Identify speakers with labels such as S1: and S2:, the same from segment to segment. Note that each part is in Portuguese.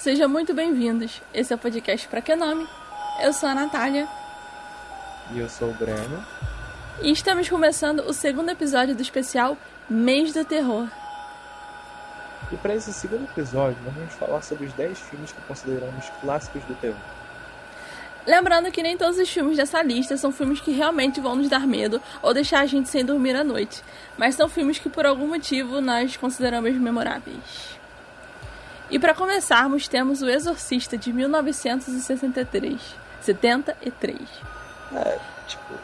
S1: Sejam muito bem-vindos. Esse é o podcast Pra Que Nome? Eu sou a Natália.
S2: E eu sou o Breno.
S1: E estamos começando o segundo episódio do especial Mês do Terror.
S2: E para esse segundo episódio, nós vamos falar sobre os 10 filmes que consideramos clássicos do terror.
S1: Lembrando que nem todos os filmes dessa lista são filmes que realmente vão nos dar medo ou deixar a gente sem dormir à noite, mas são filmes que por algum motivo nós consideramos memoráveis. E para começarmos, temos O Exorcista de 1963. 73.
S2: É, tipo.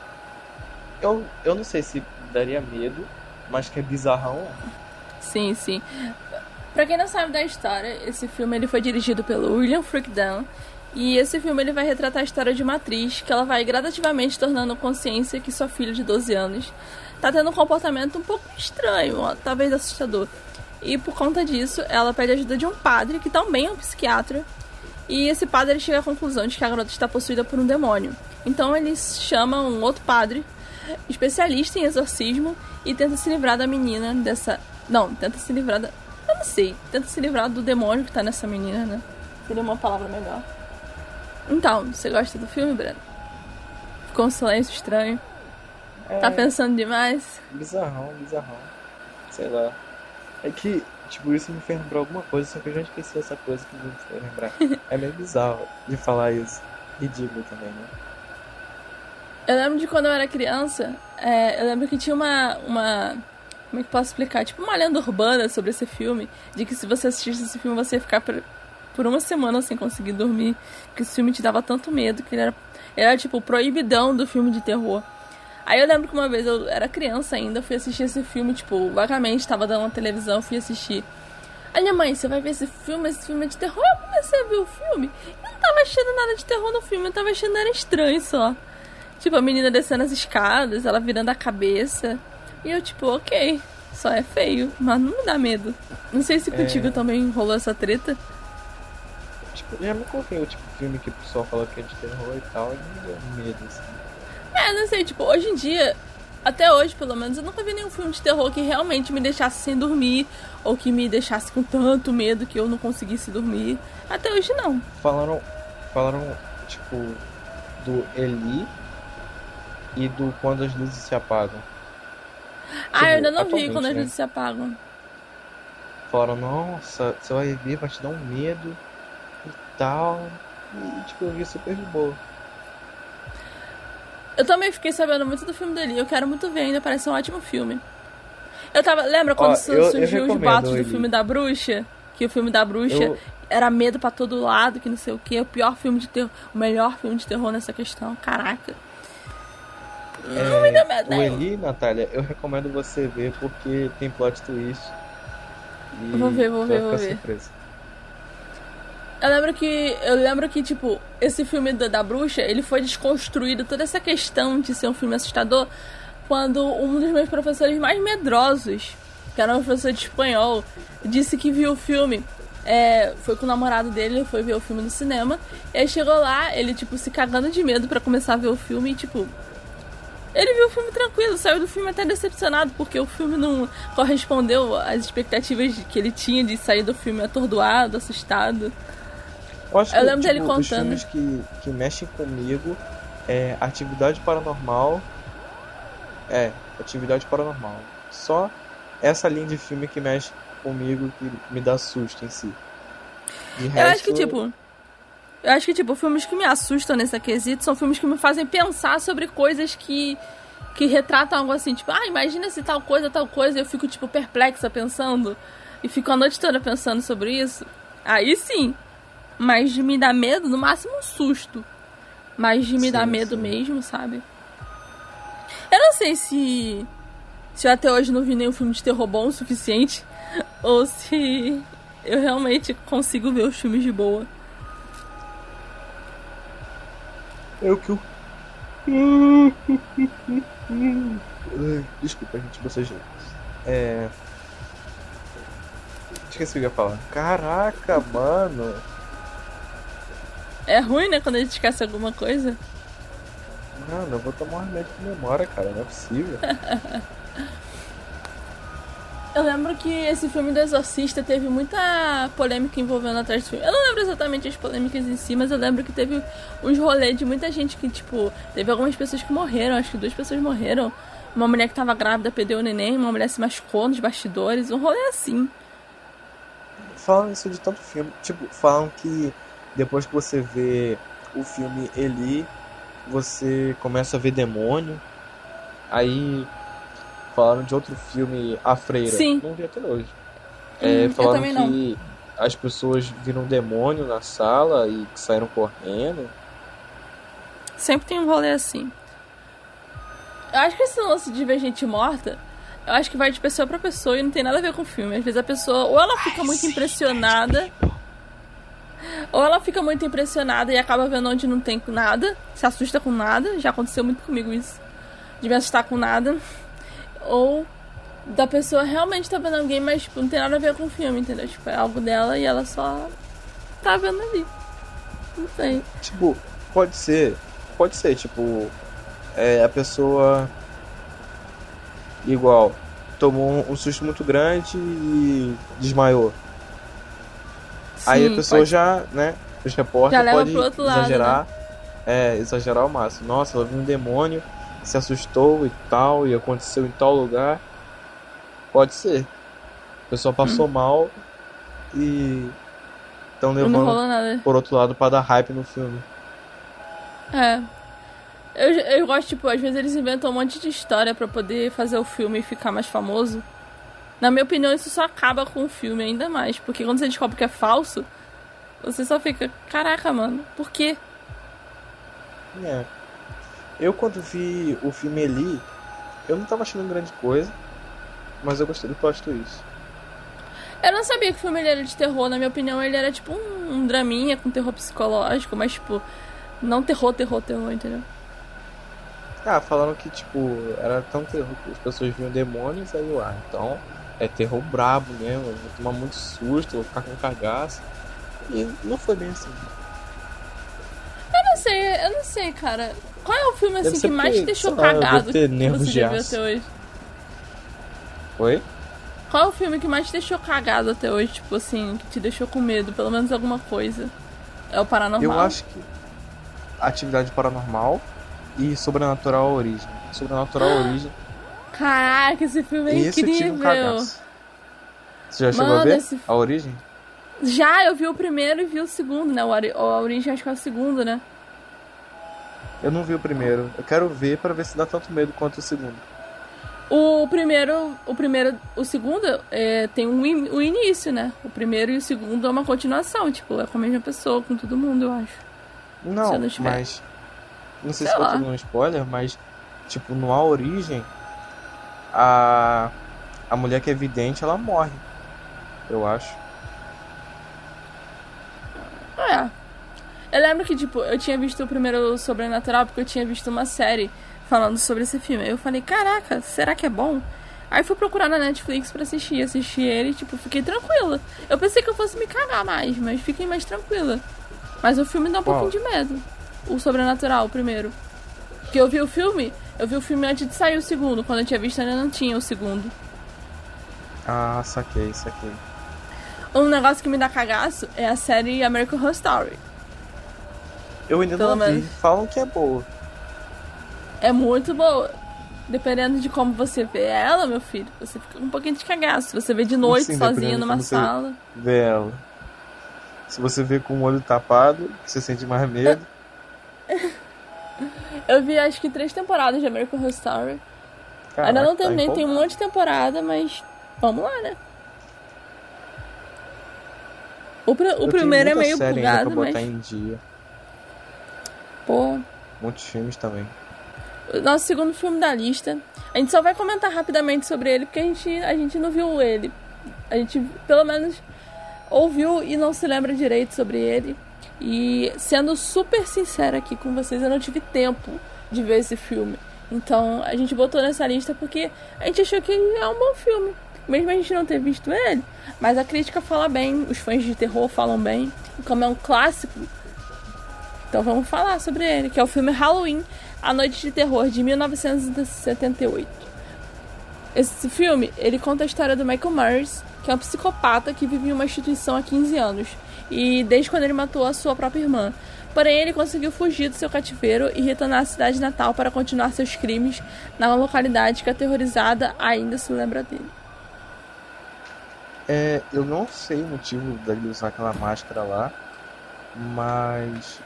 S2: Eu, eu não sei se daria medo, mas que é bizarrão.
S1: Sim, sim. Pra quem não sabe da história, esse filme ele foi dirigido pelo William Frickdown. E esse filme ele vai retratar a história de uma atriz que ela vai gradativamente tornando consciência que sua filha de 12 anos tá tendo um comportamento um pouco estranho, talvez assustador. E por conta disso, ela pede ajuda de um padre, que também é um psiquiatra. E esse padre chega à conclusão de que a garota está possuída por um demônio. Então eles chamam um outro padre, especialista em exorcismo, e tenta se livrar da menina dessa. Não, tenta se livrar da. Eu não sei. Tenta se livrar do demônio que tá nessa menina, né? Seria uma palavra melhor. Então, você gosta do filme, Breno? Ficou um silêncio estranho. É... Tá pensando demais?
S2: Bizarrão, bizarrão. Sei lá. É que, tipo, isso me fez lembrar alguma coisa, só que eu já esqueci essa coisa que me fez lembrar. é meio bizarro de falar isso. Ridículo também, né?
S1: Eu lembro de quando eu era criança, é, eu lembro que tinha uma, uma. Como é que posso explicar? Tipo uma lenda urbana sobre esse filme, de que se você assistisse esse filme você ia ficar por, por uma semana sem conseguir dormir, que esse filme te dava tanto medo, que ele era, ele era tipo o proibidão do filme de terror. Aí eu lembro que uma vez eu era criança ainda, fui assistir esse filme, tipo, vagamente, tava dando na televisão, fui assistir. Aí minha mãe, você vai ver esse filme, esse filme é de terror? Eu comecei a ver o filme. Eu não tava achando nada de terror no filme, eu tava achando era estranho só. Tipo, a menina descendo as escadas, ela virando a cabeça. E eu, tipo, ok, só é feio, mas não me dá medo. Não sei se contigo é... também rolou essa treta.
S2: Tipo, já me coloquei o tipo de filme que o pessoal fala que é de terror e tal, e me deu medo, assim.
S1: É, não sei, tipo, hoje em dia, até hoje pelo menos, eu nunca vi nenhum filme de terror que realmente me deixasse sem dormir, ou que me deixasse com tanto medo que eu não conseguisse dormir. Até hoje não.
S2: Falaram, falaram, tipo, do Eli e do Quando as Luzes se Apagam.
S1: Ah, tipo, eu ainda não vi Quando as né? Luzes se Apagam.
S2: Falaram, nossa, você vai ver, vai te dar um medo e tal. E, tipo, eu vi super de boa.
S1: Eu também fiquei sabendo muito do filme dele. Eu quero muito ver ainda, parece um ótimo filme. Eu tava. Lembra quando Ó, eu, surgiu eu os boatos do filme da bruxa? Que o filme da bruxa eu... era medo para todo lado, que não sei o que. O pior filme de terror. O melhor filme de terror nessa questão. Caraca.
S2: É, não me dá medo. O Eli, Natália, eu recomendo você ver porque tem plot twist.
S1: E vou ver, vou ver, vou ver. Surpresa. Eu lembro que. Eu lembro que, tipo, esse filme da, da bruxa, ele foi desconstruído, toda essa questão de ser um filme assustador, quando um dos meus professores mais medrosos, que era um professor de espanhol, disse que viu o filme. É, foi com o namorado dele, foi ver o filme no cinema. E aí chegou lá, ele, tipo, se cagando de medo para começar a ver o filme e, tipo. Ele viu o filme tranquilo, saiu do filme até decepcionado, porque o filme não correspondeu às expectativas que ele tinha de sair do filme atordoado, assustado.
S2: Eu, acho eu que, lembro tipo, dele contando. Os filmes que, que mexem comigo é Atividade Paranormal. É, Atividade Paranormal. Só essa linha de filme que mexe comigo que me dá susto em si.
S1: De resto... Eu acho que, tipo. Eu acho que, tipo, filmes que me assustam nesse quesito são filmes que me fazem pensar sobre coisas que. que retratam algo assim, tipo, ah, imagina se tal coisa, tal coisa, e eu fico, tipo, perplexa pensando. E fico a noite toda pensando sobre isso. Aí sim, mas de me dar medo, no máximo um susto. Mas de me sim, dar medo sim. mesmo, sabe? Eu não sei se. Se eu até hoje não vi nenhum filme de terror bom o suficiente. Ou se eu realmente consigo ver os filmes de boa.
S2: Eu que eu. Desculpa, gente, vocês. É. Esqueci o que eu ia falar. Caraca, mano.
S1: É ruim, né, quando a gente esquece alguma coisa.
S2: Mano, eu vou tomar um remédio de memória, cara. Não é possível.
S1: Eu lembro que esse filme do Exorcista teve muita polêmica envolvendo atrás do filme. Eu não lembro exatamente as polêmicas em si, mas eu lembro que teve uns rolês de muita gente que, tipo, teve algumas pessoas que morreram, acho que duas pessoas morreram. Uma mulher que tava grávida perdeu o neném, uma mulher se machucou nos bastidores, um rolê assim.
S2: Falam isso de tanto filme. Tipo, falam que depois que você vê o filme Eli, você começa a ver demônio. Aí falaram de outro filme, A Freira.
S1: Sim.
S2: Não vi até hoje. É, hum, falaram que não. as pessoas viram um demônio na sala e que saíram correndo.
S1: Sempre tem um rolê assim. Eu acho que esse lance de ver gente morta, eu acho que vai de pessoa para pessoa e não tem nada a ver com o filme. Às vezes a pessoa, ou ela fica muito impressionada, ou ela fica muito impressionada e acaba vendo onde não tem nada, se assusta com nada. Já aconteceu muito comigo isso. De me assustar com nada. Ou da pessoa realmente tá vendo alguém, mas tipo, não tem nada a ver com o filme, entendeu? Tipo, é algo dela e ela só tá vendo ali. Não sei.
S2: Tipo, pode ser. Pode ser, tipo, é, a pessoa igual tomou um, susto muito grande e desmaiou. Sim, Aí a pessoa pode... já, né, os repórteres podem exagerar, lado, né? é, exagerar ao máximo. Nossa, ela viu um demônio, se assustou e tal, e aconteceu em tal lugar. Pode ser. A pessoa passou hum. mal e estão levando por outro lado para dar hype no filme.
S1: É. Eu, eu gosto, tipo, às vezes eles inventam um monte de história para poder fazer o filme ficar mais famoso. Na minha opinião, isso só acaba com o filme ainda mais. Porque quando você descobre que é falso, você só fica, caraca, mano, por quê?
S2: É. Eu quando vi o filme Eli, eu não tava achando grande coisa, mas eu gostei do plot twist.
S1: Eu não sabia que o filme era de terror, na minha opinião ele era tipo um, um draminha com terror psicológico, mas tipo, não terror, terror, terror, entendeu?
S2: Ah, falando que, tipo, era tão terror que as pessoas viam demônios, aí eu, ah, então é terror brabo mesmo, vou tomar muito susto, vou ficar com cagaço. E não foi bem assim.
S1: Eu não sei, eu não sei, cara. Qual é o filme assim que mais te deixou lá, cagado que você já viu até hoje?
S2: Oi?
S1: Qual é o filme que mais te deixou cagado até hoje, tipo assim, que te deixou com medo, pelo menos alguma coisa? É o Paranormal?
S2: Eu acho que Atividade Paranormal e Sobrenatural Origem. Sobrenatural Origem.
S1: Caraca, esse filme é incrível. Um
S2: Você já chegou a ver esse... a Origem?
S1: Já, eu vi o primeiro e vi o segundo, né? O a Origem acho que é o segundo, né?
S2: Eu não vi o primeiro. Eu quero ver para ver se dá tanto medo quanto o segundo.
S1: O primeiro, o primeiro, o segundo é, tem um, o início, né? O primeiro e o segundo é uma continuação, tipo, é com a mesma pessoa, com todo mundo, eu acho.
S2: Não, não mas não sei, sei se eu tô dando um spoiler, mas, tipo, no A Origem, a, a mulher que é vidente, ela morre. Eu acho.
S1: É. Eu lembro que, tipo, eu tinha visto o primeiro Sobrenatural porque eu tinha visto uma série falando sobre esse filme. Eu falei, caraca, será que é bom? Aí fui procurar na Netflix pra assistir. Assisti ele e, tipo, fiquei tranquila. Eu pensei que eu fosse me cagar mais, mas fiquei mais tranquila. Mas o filme dá um pouquinho de medo o Sobrenatural primeiro. Porque eu vi o filme, eu vi o filme antes de sair o segundo. Quando eu tinha visto ainda não tinha o segundo.
S2: Ah, saquei, saquei.
S1: Um negócio que me dá cagaço é a série American Horror Story.
S2: Eu ainda Pelo não vi. Menos. Falam que é boa.
S1: É muito boa. Dependendo de como você vê ela, meu filho, você fica com um pouquinho de cagaço. Se você vê de noite assim, sozinha numa sala.
S2: Vê ela. Se você vê com o olho tapado, você sente mais medo.
S1: Eu vi acho que três temporadas de American Horror Story. Caraca, Ainda não tá terminei, tá tem um monte de temporada, mas vamos lá, né? O, pr o primeiro é meio bugado, mas.
S2: em dia.
S1: Pô.
S2: Muitos filmes também.
S1: O nosso segundo filme da lista. A gente só vai comentar rapidamente sobre ele, porque a gente, a gente não viu ele. A gente, pelo menos, ouviu e não se lembra direito sobre ele. E sendo super sincera aqui com vocês, eu não tive tempo de ver esse filme. Então a gente botou nessa lista porque a gente achou que é um bom filme. Mesmo a gente não ter visto ele, mas a crítica fala bem, os fãs de terror falam bem. E como é um clássico, então vamos falar sobre ele, que é o filme Halloween, A Noite de Terror, de 1978. Esse filme, ele conta a história do Michael Myers, que é um psicopata que vive em uma instituição há 15 anos. E desde quando ele matou a sua própria irmã. Porém, ele conseguiu fugir do seu cativeiro e retornar à cidade natal para continuar seus crimes na localidade que, aterrorizada, ainda se lembra dele.
S2: É, eu não sei o motivo dele usar aquela máscara lá, mas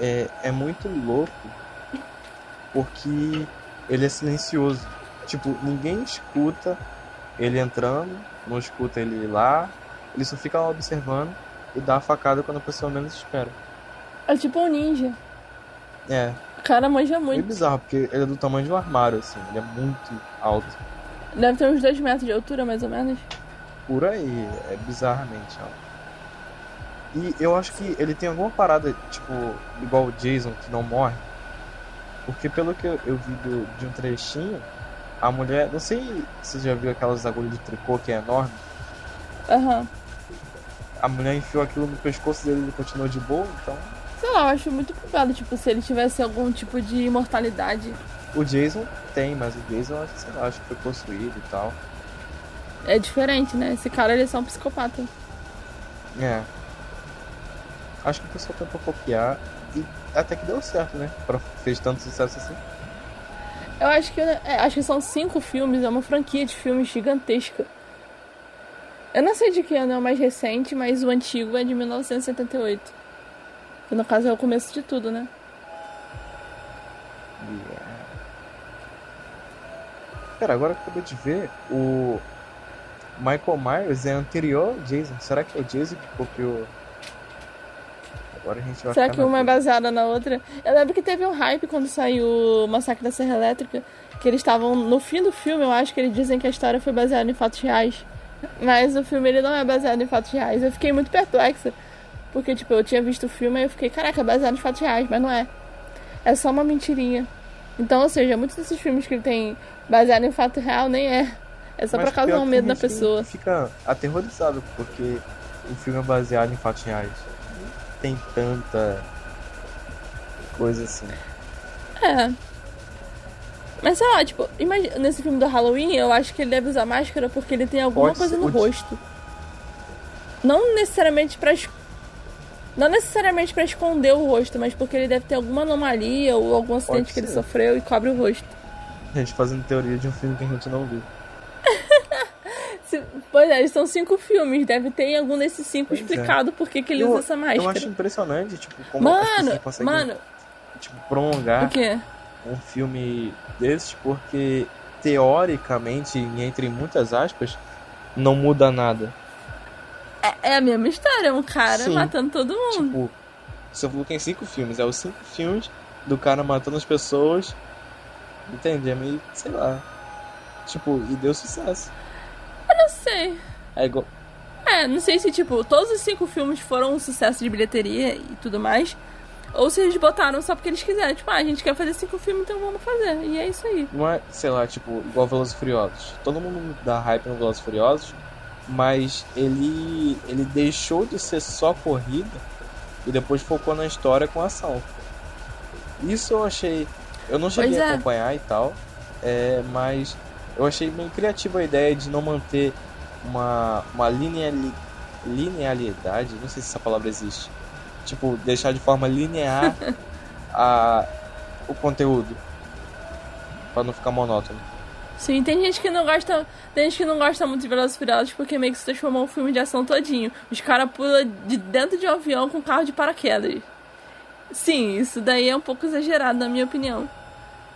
S2: é, é muito louco porque ele é silencioso. Tipo, ninguém escuta ele entrando, não escuta ele lá, ele só fica lá observando e dá a facada quando a pessoa menos espera.
S1: É tipo um ninja.
S2: É.
S1: O cara manja muito. É
S2: bizarro, porque ele é do tamanho de um armário, assim, ele é muito alto.
S1: Deve ter uns 2 metros de altura, mais ou menos.
S2: Por aí, é bizarramente alto. E eu acho que ele tem alguma parada, tipo, igual o Jason, que não morre. Porque pelo que eu, eu vi do, de um trechinho, a mulher. Não sei se você já viu aquelas agulhas de tricô que é enorme.
S1: Aham. Uhum.
S2: A mulher enfiou aquilo no pescoço dele e ele continuou de boa, então.
S1: Sei lá, eu acho muito provável, tipo, se ele tivesse algum tipo de imortalidade.
S2: O Jason tem, mas o Jason, acho, sei lá, acho que foi possuído e tal.
S1: É diferente, né? Esse cara, ele é só um psicopata.
S2: É. Acho que o pessoal tentou copiar e até que deu certo, né? Pra, fez tanto sucesso assim.
S1: Eu acho que é, acho que são cinco filmes, é uma franquia de filmes gigantesca. Eu não sei de que ano é o mais recente, mas o antigo é de 1978. Que no caso é o começo de tudo, né?
S2: Yeah. Cara, agora que eu acabei de ver, o Michael Myers é anterior ao Jason. Será que é o Jason que copiou Agora a gente vai
S1: Será que uma é baseada na outra? Eu lembro que teve um hype quando saiu o Massacre da Serra Elétrica, que eles estavam no fim do filme, eu acho que eles dizem que a história foi baseada em fatos reais. Mas o filme ele não é baseado em fatos reais. Eu fiquei muito perplexa. Porque, tipo, eu tinha visto o filme e eu fiquei, caraca, é baseado em fatos reais, mas não é. É só uma mentirinha. Então, ou seja, muitos desses filmes que ele tem baseado em fato real nem é. É só mas pra causar um medo na pessoa.
S2: Fica aterrorizado porque o filme é baseado em fatos reais tem tanta coisa assim.
S1: É. Mas sei lá, tipo, imagina, nesse filme do Halloween, eu acho que ele deve usar máscara porque ele tem alguma Pode coisa no rosto. Não necessariamente pra. Não necessariamente para esconder o rosto, mas porque ele deve ter alguma anomalia ou algum acidente que ele sofreu e cobre o rosto.
S2: A gente fazendo teoria de um filme que a gente não viu.
S1: Pois é, são cinco filmes. Deve ter algum desses cinco pois é. explicado é. por que, que ele eu, usa essa máscara.
S2: Eu acho impressionante, tipo, como
S1: mano, as conseguem, mano,
S2: tipo, prolongar um filme desses, porque teoricamente, entre muitas aspas, não muda nada.
S1: É, é a mesma história, um cara Sim. matando todo mundo.
S2: Tipo, você falou que tem cinco filmes, é os cinco filmes do cara matando as pessoas. Entende? É meio, sei lá. Tipo, e deu sucesso.
S1: Eu não sei.
S2: É igual.
S1: É, não sei se, tipo, todos os cinco filmes foram um sucesso de bilheteria e tudo mais. Ou se eles botaram só porque eles quiserem. Tipo, ah, a gente quer fazer cinco filmes, então vamos fazer. E é isso aí.
S2: Não é, sei lá, tipo, igual Velozes Furiosos. Todo mundo dá hype no Velozes Furiosos, mas ele, ele deixou de ser só corrida e depois focou na história com ação. Isso eu achei... Eu não cheguei é. a acompanhar e tal, é, mas eu achei bem criativa a ideia de não manter uma, uma lineali, linealidade, não sei se essa palavra existe. Tipo, deixar de forma linear a, o conteúdo. para não ficar monótono.
S1: Sim, tem gente que não gosta. Tem gente que não gosta muito de Velozes Furiosos porque meio que se transformou um filme de ação todinho. Os caras pulam de dentro de um avião com carro de paraquedas. Sim, isso daí é um pouco exagerado, na minha opinião.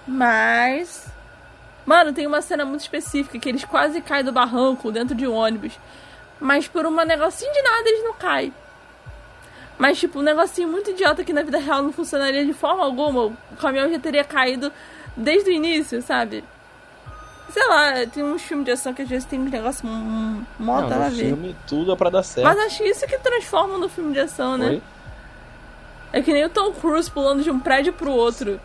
S1: Mas Mano, tem uma cena muito específica que eles quase caem do barranco dentro de um ônibus. Mas por um negocinho de nada eles não caem. Mas, tipo, um negocinho muito idiota que na vida real não funcionaria de forma alguma. O caminhão já teria caído desde o início, sabe? Sei lá, tem uns filmes de ação que às vezes tem um negócio mó
S2: não, a ver. filme tudo é pra dar certo.
S1: Mas acho que isso que transforma no filme de ação, né? Oi? É que nem o Tom Cruise pulando de um prédio pro outro.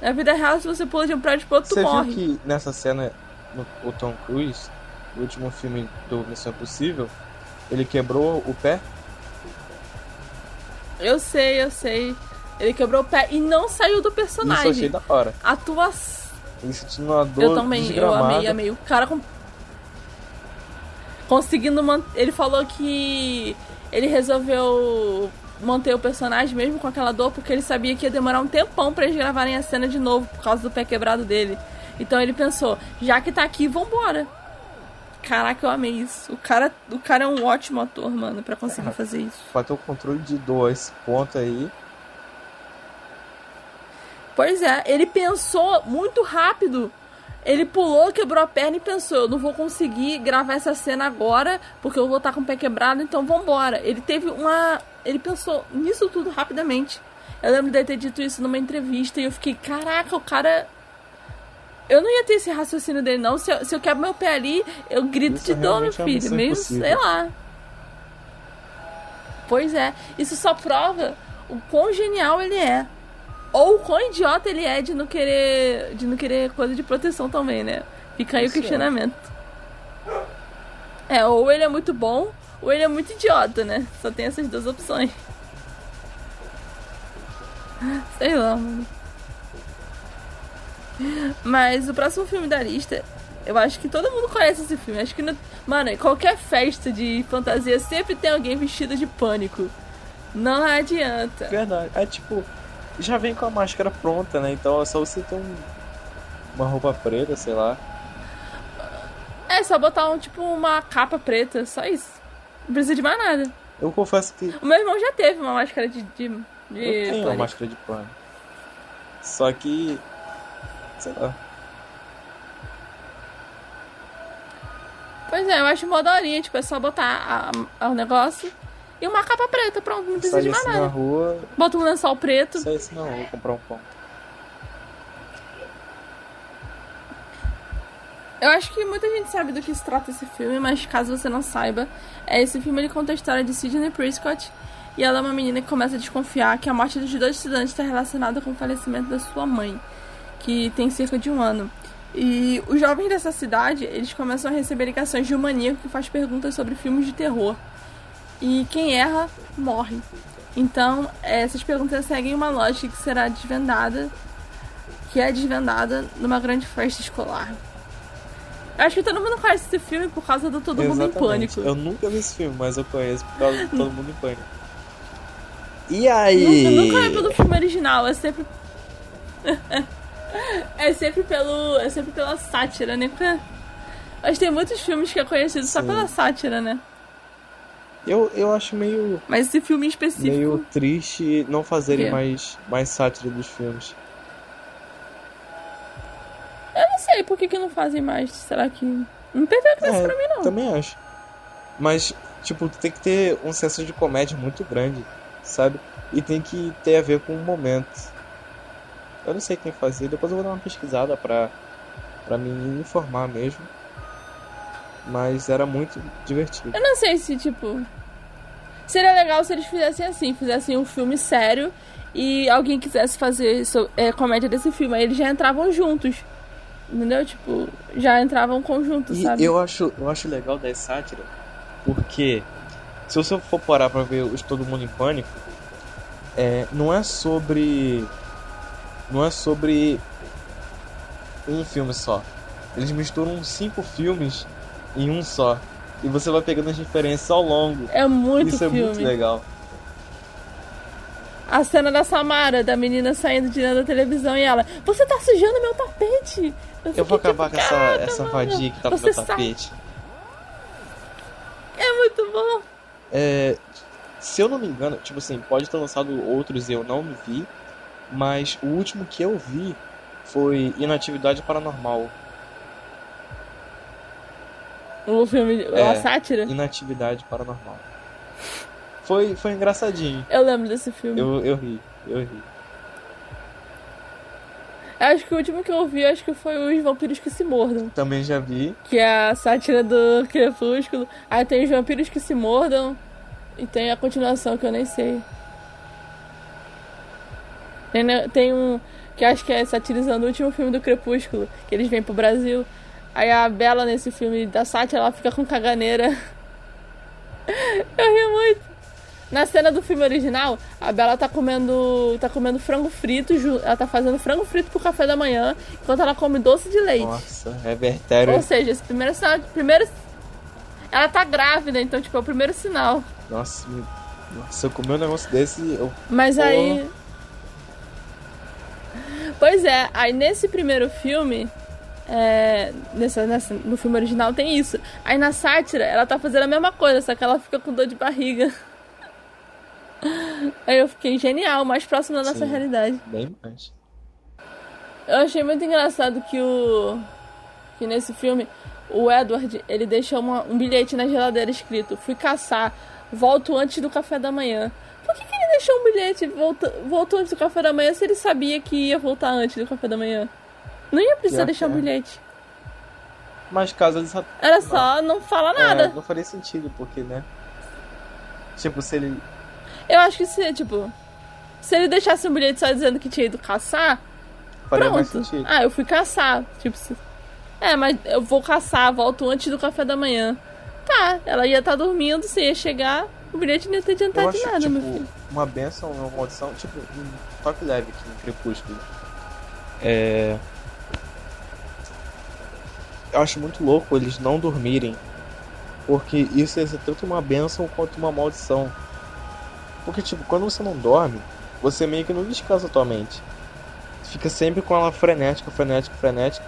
S1: Na vida real, se você pula de um prédio pro outro,
S2: você
S1: tu morre.
S2: Você viu que nessa cena, o Tom Cruise, o último filme do Missão Impossível, ele quebrou o pé?
S1: Eu sei, eu sei. Ele quebrou o pé e não saiu do personagem.
S2: Isso achei da hora.
S1: Atuação.
S2: Ele sentindo uma dor
S1: Eu também, eu amei, amei. O cara com... conseguindo manter. Ele falou que ele resolveu manter o personagem mesmo com aquela dor porque ele sabia que ia demorar um tempão para eles gravarem a cena de novo por causa do pé quebrado dele. Então ele pensou, já que tá aqui, vambora. Caraca, eu amei isso. O cara, o cara é um ótimo ator, mano, para conseguir fazer isso.
S2: Pra ter o controle de dor esse ponto aí.
S1: Pois é, ele pensou muito rápido. Ele pulou, quebrou a perna e pensou: eu não vou conseguir gravar essa cena agora porque eu vou estar com o pé quebrado, então vambora. Ele teve uma. Ele pensou nisso tudo rapidamente. Eu lembro de ter dito isso numa entrevista e eu fiquei: caraca, o cara. Eu não ia ter esse raciocínio dele, não. Se eu, se eu quebro meu pé ali, eu grito isso de dor, meu é filho. É Meio, sei lá. Pois é. Isso só prova o quão genial ele é. Ou o quão idiota ele é de não querer. de não querer coisa de proteção também, né? Fica aí Isso o questionamento. É. é, ou ele é muito bom, ou ele é muito idiota, né? Só tem essas duas opções. Sei lá, mano. Mas o próximo filme da lista, eu acho que todo mundo conhece esse filme. Acho que, no... mano, qualquer festa de fantasia sempre tem alguém vestido de pânico. Não adianta.
S2: Verdade. É tipo, já vem com a máscara pronta, né? Então é só você ter um, uma roupa preta, sei lá.
S1: É, só botar um tipo uma capa preta, só isso. Não precisa de mais nada.
S2: Eu confesso que.
S1: O meu irmão já teve uma máscara de. de, de
S2: eu tenho uma máscara de pano. Só que. Sei lá.
S1: Pois é, eu acho mó daorinha, tipo, é só botar o negócio e uma capa preta, pronto, não precisa de mais nada.
S2: na rua.
S1: Bota um lençol preto.
S2: Saísse na rua, comprar um pão.
S1: Eu acho que muita gente sabe do que se trata esse filme, mas caso você não saiba, é esse filme ele conta a história de Sidney Prescott e ela é uma menina que começa a desconfiar que a morte dos dois estudantes está relacionada com o falecimento da sua mãe, que tem cerca de um ano. E os jovens dessa cidade, eles começam a receber ligações de um maníaco que faz perguntas sobre filmes de terror e quem erra morre. Então, essas perguntas seguem uma lógica que será desvendada, que é desvendada numa grande festa escolar. Acho que todo mundo conhece esse filme por causa do Todo Exatamente. Mundo em Pânico.
S2: Eu nunca vi esse filme, mas eu conheço por causa do Todo Mundo em Pânico. E aí?
S1: Nunca, nunca é pelo filme original, é sempre. é sempre pelo. É sempre pela sátira, né? Mas tem muitos filmes que é conhecido Sim. só pela sátira, né?
S2: Eu, eu acho meio.
S1: Mas esse filme em específico.
S2: Meio triste não fazerem mais, mais sátira dos filmes.
S1: Eu não sei por que, que não fazem mais. Será que. Não perdeu a graça é, pra mim, não.
S2: Também acho. Mas, tipo, tem que ter um senso de comédia muito grande, sabe? E tem que ter a ver com o momento. Eu não sei quem fazer, depois eu vou dar uma pesquisada pra, pra me informar mesmo. Mas era muito divertido.
S1: Eu não sei se, tipo. Seria legal se eles fizessem assim, fizessem um filme sério e alguém quisesse fazer é, comédia desse filme. Aí eles já entravam juntos. Entendeu? Tipo, já entravam conjuntos, sabe?
S2: Eu acho, eu acho legal da sátira, porque se você for parar pra ver os Todo Mundo em Pânico, é, não é sobre. Não é sobre um filme só. Eles misturam cinco filmes em um só. E você vai pegando as diferenças ao longo.
S1: É muito
S2: Isso
S1: filme.
S2: é muito legal.
S1: A cena da Samara, da menina saindo de dentro da televisão e ela, você tá sujando meu tapete.
S2: Eu, eu vou acabar tipo, com essa, essa vadia que tá no meu tapete.
S1: É muito bom.
S2: É, se eu não me engano, tipo assim, pode ter lançado outros e eu não vi, mas o último que eu vi foi Inatividade Paranormal.
S1: O filme, é, uma sátira?
S2: Inatividade Paranormal. Foi, foi engraçadinho.
S1: Eu lembro desse filme.
S2: Eu, eu ri, eu ri.
S1: Acho que o último que eu vi, acho que foi Os Vampiros que se Mordam.
S2: Também já vi.
S1: Que é a sátira do Crepúsculo. Aí tem Os Vampiros que se Mordam. E tem a continuação que eu nem sei. Tem, né, tem um que acho que é satirizando o último filme do Crepúsculo. Que eles vêm pro Brasil. Aí a Bela nesse filme da sátira, ela fica com caganeira. Eu ri muito. Na cena do filme original, a Bela tá comendo. tá comendo frango frito, ela tá fazendo frango frito pro café da manhã, enquanto ela come doce de leite.
S2: Nossa, revertério.
S1: Ou seja, esse primeiro sinal. Primeiro, ela tá grávida, então, tipo, é o primeiro sinal.
S2: Nossa, se eu comer um negócio desse, eu.
S1: Mas aí. Pois é, aí nesse primeiro filme, é, nessa, nessa, no filme original tem isso. Aí na sátira, ela tá fazendo a mesma coisa, só que ela fica com dor de barriga. Aí eu fiquei genial, mais próximo da nossa Sim, realidade.
S2: Bem mais.
S1: Eu achei muito engraçado que o. que nesse filme o Edward ele deixou uma, um bilhete na geladeira escrito: Fui caçar, volto antes do café da manhã. Por que, que ele deixou um bilhete volta, voltou antes do café da manhã se ele sabia que ia voltar antes do café da manhã? Não ia precisar deixar um é. bilhete.
S2: Mas caso ele só.
S1: Era só não, falar nada. É,
S2: não faria sentido, porque, né? Tipo, se ele
S1: eu acho que se, tipo, se ele deixasse um bilhete só dizendo que tinha ido caçar, Faria pronto. Ah, eu fui caçar. Tipo, se... é, mas eu vou caçar, volto antes do café da manhã. Tá, ela ia estar tá dormindo, você ia chegar, o bilhete não ia ter adiantado de nada, tipo, meu filho.
S2: Uma benção, uma maldição, tipo, um toque leve aqui no Crepúsculo. É. Eu acho muito louco eles não dormirem. Porque isso ia ser tanto uma benção quanto uma maldição. Porque, tipo, quando você não dorme, você meio que não descansa a tua mente. Fica sempre com ela frenética, frenética, frenética.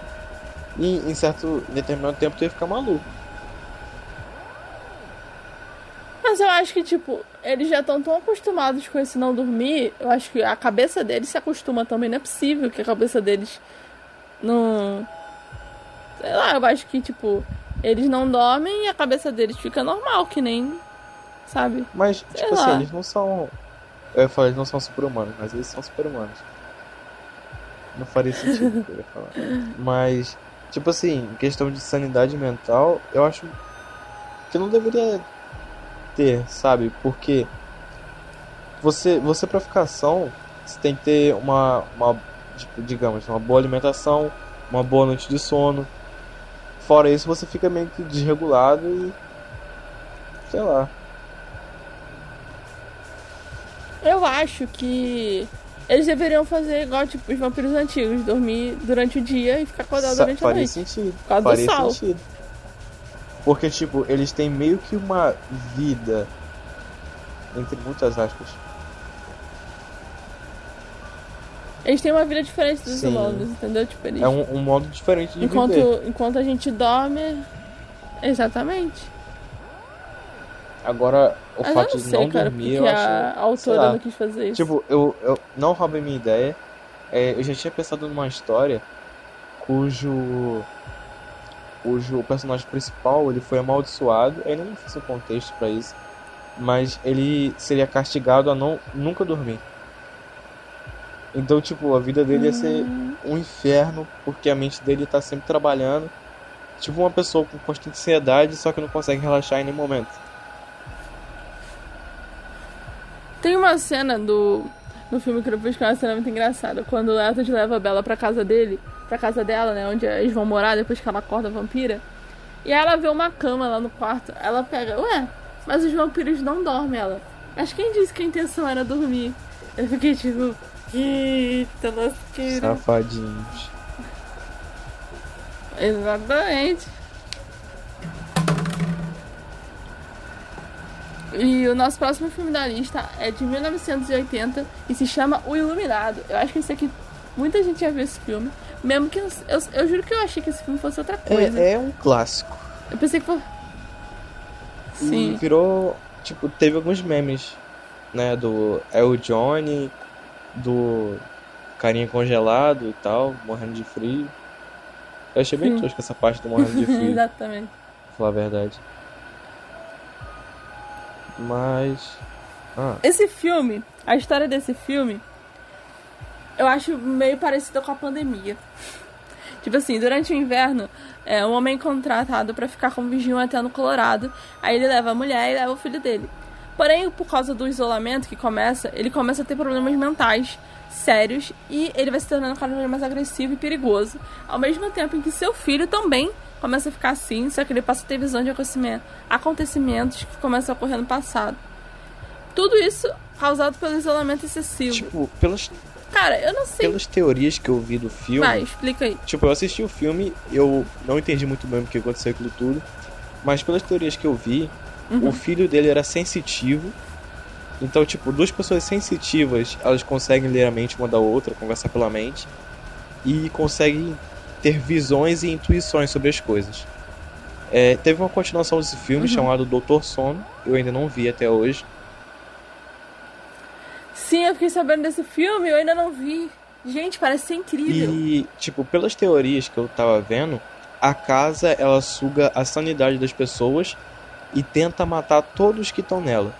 S2: E em certo determinado tempo tu ia ficar maluco.
S1: Mas eu acho que, tipo, eles já estão tão acostumados com esse não dormir. Eu acho que a cabeça deles se acostuma também. Não é possível que a cabeça deles não. Sei lá, eu acho que, tipo, eles não dormem e a cabeça deles fica normal, que nem sabe?
S2: Mas, Sei tipo assim, lá. assim, eles não são. Eu ia falar, eles não são super-humanos, mas eles são super-humanos. Não faria sentido eu ia falar. Mas, tipo assim, questão de sanidade mental, eu acho que não deveria ter, sabe? Porque você, você pra ficar são, você tem que ter uma, uma tipo, digamos, uma boa alimentação, uma boa noite de sono. Fora isso, você fica meio que desregulado e. sei lá.
S1: Eu acho que eles deveriam fazer igual tipo os vampiros antigos, dormir durante o dia e ficar acordado Sa durante a noite.
S2: Sentido. Por causa faria do sal. sentido. Porque tipo, eles têm meio que uma vida entre muitas aspas.
S1: Eles têm uma vida diferente dos Sim. humanos, entendeu? Tipo, eles...
S2: É um, um modo diferente de
S1: enquanto,
S2: viver.
S1: Enquanto a gente dorme. Exatamente.
S2: Agora, o Mas fato de não
S1: cara,
S2: dormir, eu acho.
S1: A autora não quis fazer isso.
S2: Tipo, eu, eu não roubei minha ideia. É, eu já tinha pensado numa história cujo. Cujo personagem principal ele foi amaldiçoado. Eu não fiz o contexto para isso. Mas ele seria castigado a não nunca dormir. Então, tipo, a vida dele ia ser hum. um inferno, porque a mente dele tá sempre trabalhando. Tipo uma pessoa com constante ansiedade, só que não consegue relaxar em nenhum momento.
S1: Tem uma cena do no filme Crepúsculo, é uma cena muito engraçada, quando o Edward leva a Bella pra casa dele, pra casa dela, né, onde eles vão morar depois que ela acorda a vampira. E ela vê uma cama lá no quarto. Ela pega, ué, mas os vampiros não dormem, ela. Mas quem disse que a intenção era dormir? Eu fiquei tipo, eita, lasqueira.
S2: Safadinhos.
S1: Exatamente. E o nosso próximo filme da lista é de 1980 e se chama O Iluminado. Eu acho que esse aqui, muita gente já viu esse filme. Mesmo que eu, eu, eu juro que eu achei que esse filme fosse outra coisa.
S2: É, é um clássico.
S1: Eu pensei que foi.
S2: Sim. E virou. Tipo, teve alguns memes, né? Do El Johnny, do carinha congelado e tal, morrendo de frio. Eu achei bem tosco essa parte do morrendo de frio.
S1: Exatamente.
S2: Pra falar a verdade. Mas.
S1: Ah. Esse filme, a história desse filme, eu acho meio parecida com a pandemia. Tipo assim, durante o inverno, é, um homem contratado para ficar como vigia até no Colorado. Aí ele leva a mulher e leva o filho dele. Porém, por causa do isolamento que começa, ele começa a ter problemas mentais sérios e ele vai se tornando cada vez mais agressivo e perigoso. Ao mesmo tempo em que seu filho também começa a ficar assim, só que ele passa a ter visão de acontecimentos que começam a ocorrer no passado. tudo isso causado pelo isolamento excessivo.
S2: Tipo, pelas.
S1: Cara, eu não sei.
S2: Pelas teorias que eu vi do filme.
S1: Vai, explica aí.
S2: Tipo, eu assisti o filme, eu não entendi muito bem o que aconteceu aquilo tudo. Mas pelas teorias que eu vi, uhum. o filho dele era sensitivo. Então, tipo, duas pessoas sensitivas, elas conseguem ler a mente uma da outra, conversar pela mente. E conseguem ter visões e intuições sobre as coisas. É, teve uma continuação desse filme uhum. chamado Doutor Sono, eu ainda não vi até hoje.
S1: Sim, eu fiquei sabendo desse filme, eu ainda não vi. Gente, parece ser incrível.
S2: E, tipo, pelas teorias que eu tava vendo, a casa ela suga a sanidade das pessoas e tenta matar todos que estão nela.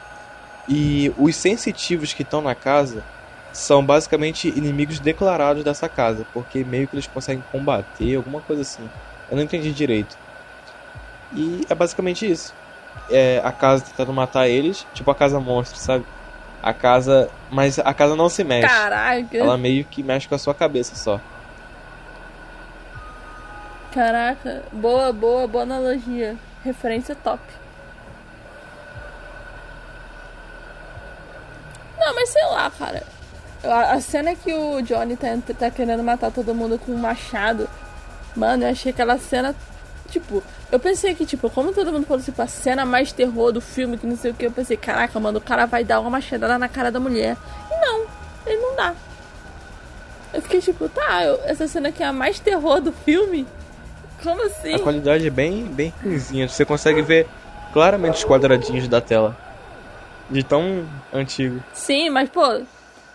S2: E os sensitivos que estão na casa são basicamente inimigos declarados dessa casa, porque meio que eles conseguem combater, alguma coisa assim. Eu não entendi direito. E é basicamente isso. É a casa tentando matar eles, tipo a casa monstro, sabe? A casa. Mas a casa não se mexe.
S1: Caraca!
S2: Ela meio que mexe com a sua cabeça só.
S1: Caraca, boa, boa, boa analogia. Referência top. Não, mas sei lá, cara. A cena que o Johnny tá, tá querendo matar todo mundo com um machado. Mano, eu achei aquela cena. Tipo, eu pensei que, tipo, como todo mundo falou, tipo, a cena mais terror do filme, que não sei o que, eu pensei, caraca, mano, o cara vai dar uma machadada na cara da mulher. E não, ele não dá. Eu fiquei tipo, tá, eu, essa cena aqui é a mais terror do filme? Como assim?
S2: A qualidade é bem, bem ruimzinha. Você consegue ver claramente os quadradinhos da tela. De tão antigo.
S1: Sim, mas, pô,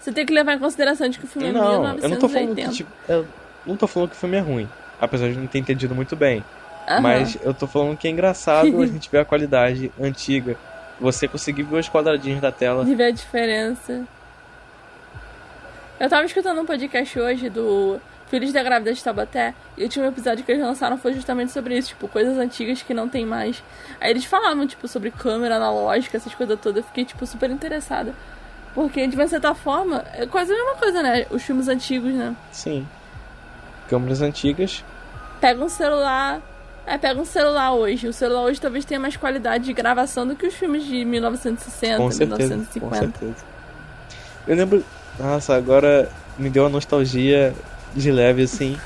S1: você tem que levar em consideração de que o filme
S2: não,
S1: é 1980.
S2: Eu não tô falando que, tipo, eu não tô falando que o filme é ruim. Apesar de não ter entendido muito bem. Uhum. Mas eu tô falando que é engraçado a gente ver a qualidade antiga. Você conseguir ver os quadradinhos da tela.
S1: E ver a diferença. Eu tava escutando um podcast hoje do Filhos da Grávida de Taubaté, e o último episódio que eles lançaram foi justamente sobre isso, tipo, coisas antigas que não tem mais. Aí eles falavam, tipo, sobre câmera analógica, essas coisas todas. Eu fiquei, tipo, super interessada. Porque, de uma certa forma, é quase a mesma coisa, né? Os filmes antigos, né?
S2: Sim. Câmeras antigas.
S1: Pega um celular, é, pega um celular hoje. O celular hoje talvez tenha mais qualidade de gravação do que os filmes de 1960, com certeza, 1950. Com certeza.
S2: Eu lembro. Nossa, agora me deu uma nostalgia de leve assim.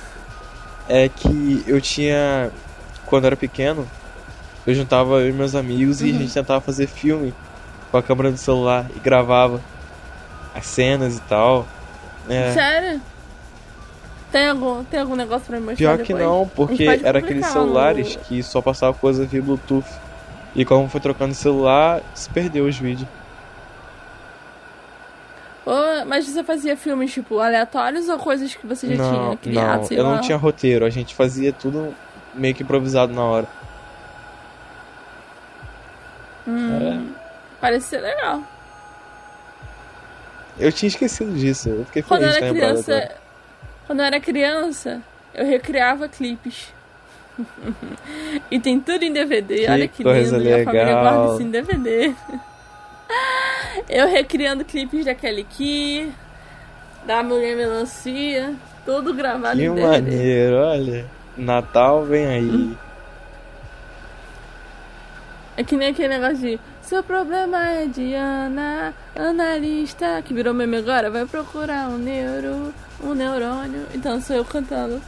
S2: É que eu tinha. Quando eu era pequeno, eu juntava eu e meus amigos uhum. e a uhum. gente tentava fazer filme com a câmera do celular e gravava as cenas e tal.
S1: É. Sério? Tem algum, tem algum negócio pra me mostrar
S2: Pior
S1: depois?
S2: que não, porque era aqueles celulares no... que só passava coisa via Bluetooth. E como foi trocando celular, se perdeu os vídeos.
S1: Oh, mas você fazia filmes, tipo, aleatórios ou coisas que você já
S2: não,
S1: tinha criado?
S2: Não, eu lá? não tinha roteiro, a gente fazia tudo meio que improvisado na hora.
S1: Hum, é. Parece ser legal.
S2: Eu tinha esquecido disso, eu fiquei feliz
S1: Quando eu era criança, quando eu era criança, eu recriava clipes. e tem tudo em DVD.
S2: Que
S1: Olha que lindo.
S2: Legal.
S1: Minha família guarda isso em DVD. eu recriando clipes da Kelly Key, da Mulher Melancia, tudo gravado
S2: que
S1: em DVD.
S2: Que maneiro, olha. Natal vem aí. Hum.
S1: É que nem aquele negócio de seu problema é de Ana, analista, que virou meme agora, vai procurar um neuro, um neurônio. Então sou eu cantando,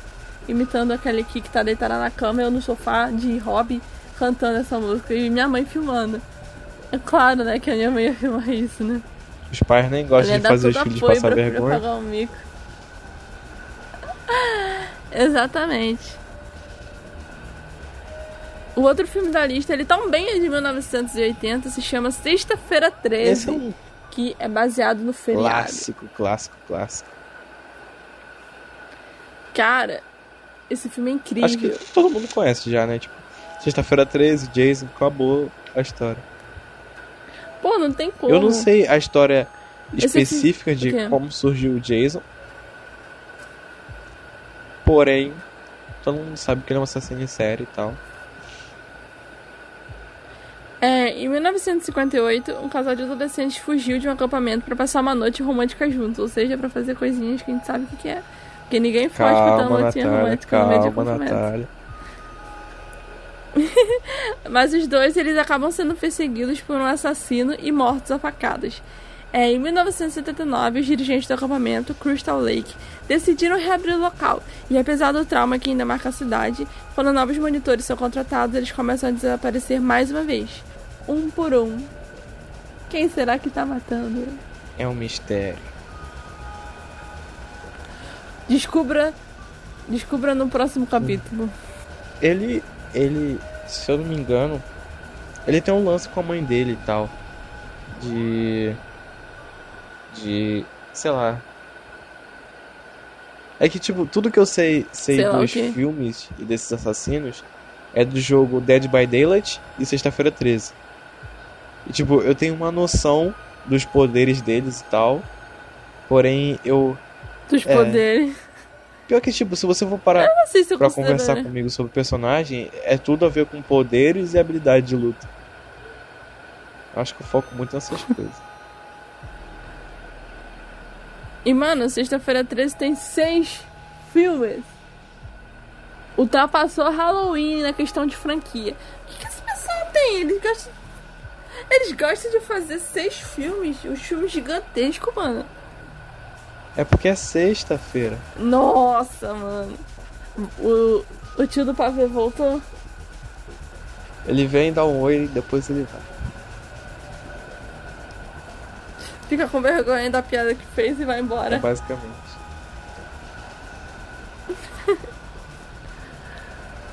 S1: imitando aquele aqui que tá deitada na cama, eu no sofá de hobby, cantando essa música e minha mãe filmando. É claro, né, que a minha mãe ia filmar isso, né?
S2: Os pais nem gostam de fazer os filhos passar vergonha.
S1: Pagar um mico. Exatamente. O outro filme da lista, ele também é de 1980, se chama Sexta-feira 13, é que é baseado no feriado.
S2: Clássico, clássico, clássico.
S1: Cara, esse filme é incrível.
S2: Acho que todo mundo conhece já, né? Tipo, Sexta-feira 13, Jason, acabou a história.
S1: Pô, não tem como.
S2: Eu não sei a história específica de como surgiu o Jason. Porém, todo mundo sabe que ele é um assassino em série e tal.
S1: É, em 1958, um casal de adolescentes fugiu de um acampamento para passar uma noite romântica juntos, ou seja, para fazer coisinhas que a gente sabe o que é. Porque ninguém foge pra ter uma noite romântica
S2: calma,
S1: no meio de acampamento.
S2: Natália.
S1: Mas os dois eles acabam sendo perseguidos por um assassino e mortos a facadas. É, em 1979, os dirigentes do acampamento Crystal Lake decidiram reabrir o local, e apesar do trauma que ainda marca a cidade, quando novos monitores são contratados, eles começam a desaparecer mais uma vez, um por um. Quem será que tá matando?
S2: É um mistério.
S1: Descubra, descubra no próximo capítulo.
S2: Ele, ele, se eu não me engano, ele tem um lance com a mãe dele e tal, de de. sei lá. É que, tipo, tudo que eu sei, sei, sei dos filmes e desses assassinos é do jogo Dead by Daylight e Sexta-feira 13. E, tipo, eu tenho uma noção dos poderes deles e tal. Porém, eu.
S1: Dos é... poderes.
S2: Pior que, tipo, se você for parar pra conversar né? comigo sobre o personagem, é tudo a ver com poderes e habilidade de luta. Acho que eu foco muito nessas coisas.
S1: E, mano, sexta-feira 13 tem seis filmes. Ultrapassou Halloween na questão de franquia. O que, que esse pessoal tem? Eles gostam. Eles gostam de fazer seis filmes, um filme gigantesco, mano.
S2: É porque é sexta-feira.
S1: Nossa, mano. O, o tio do pavê voltou?
S2: Ele vem, dá um oi e depois ele vai.
S1: fica com vergonha da piada que fez e vai embora. É
S2: basicamente.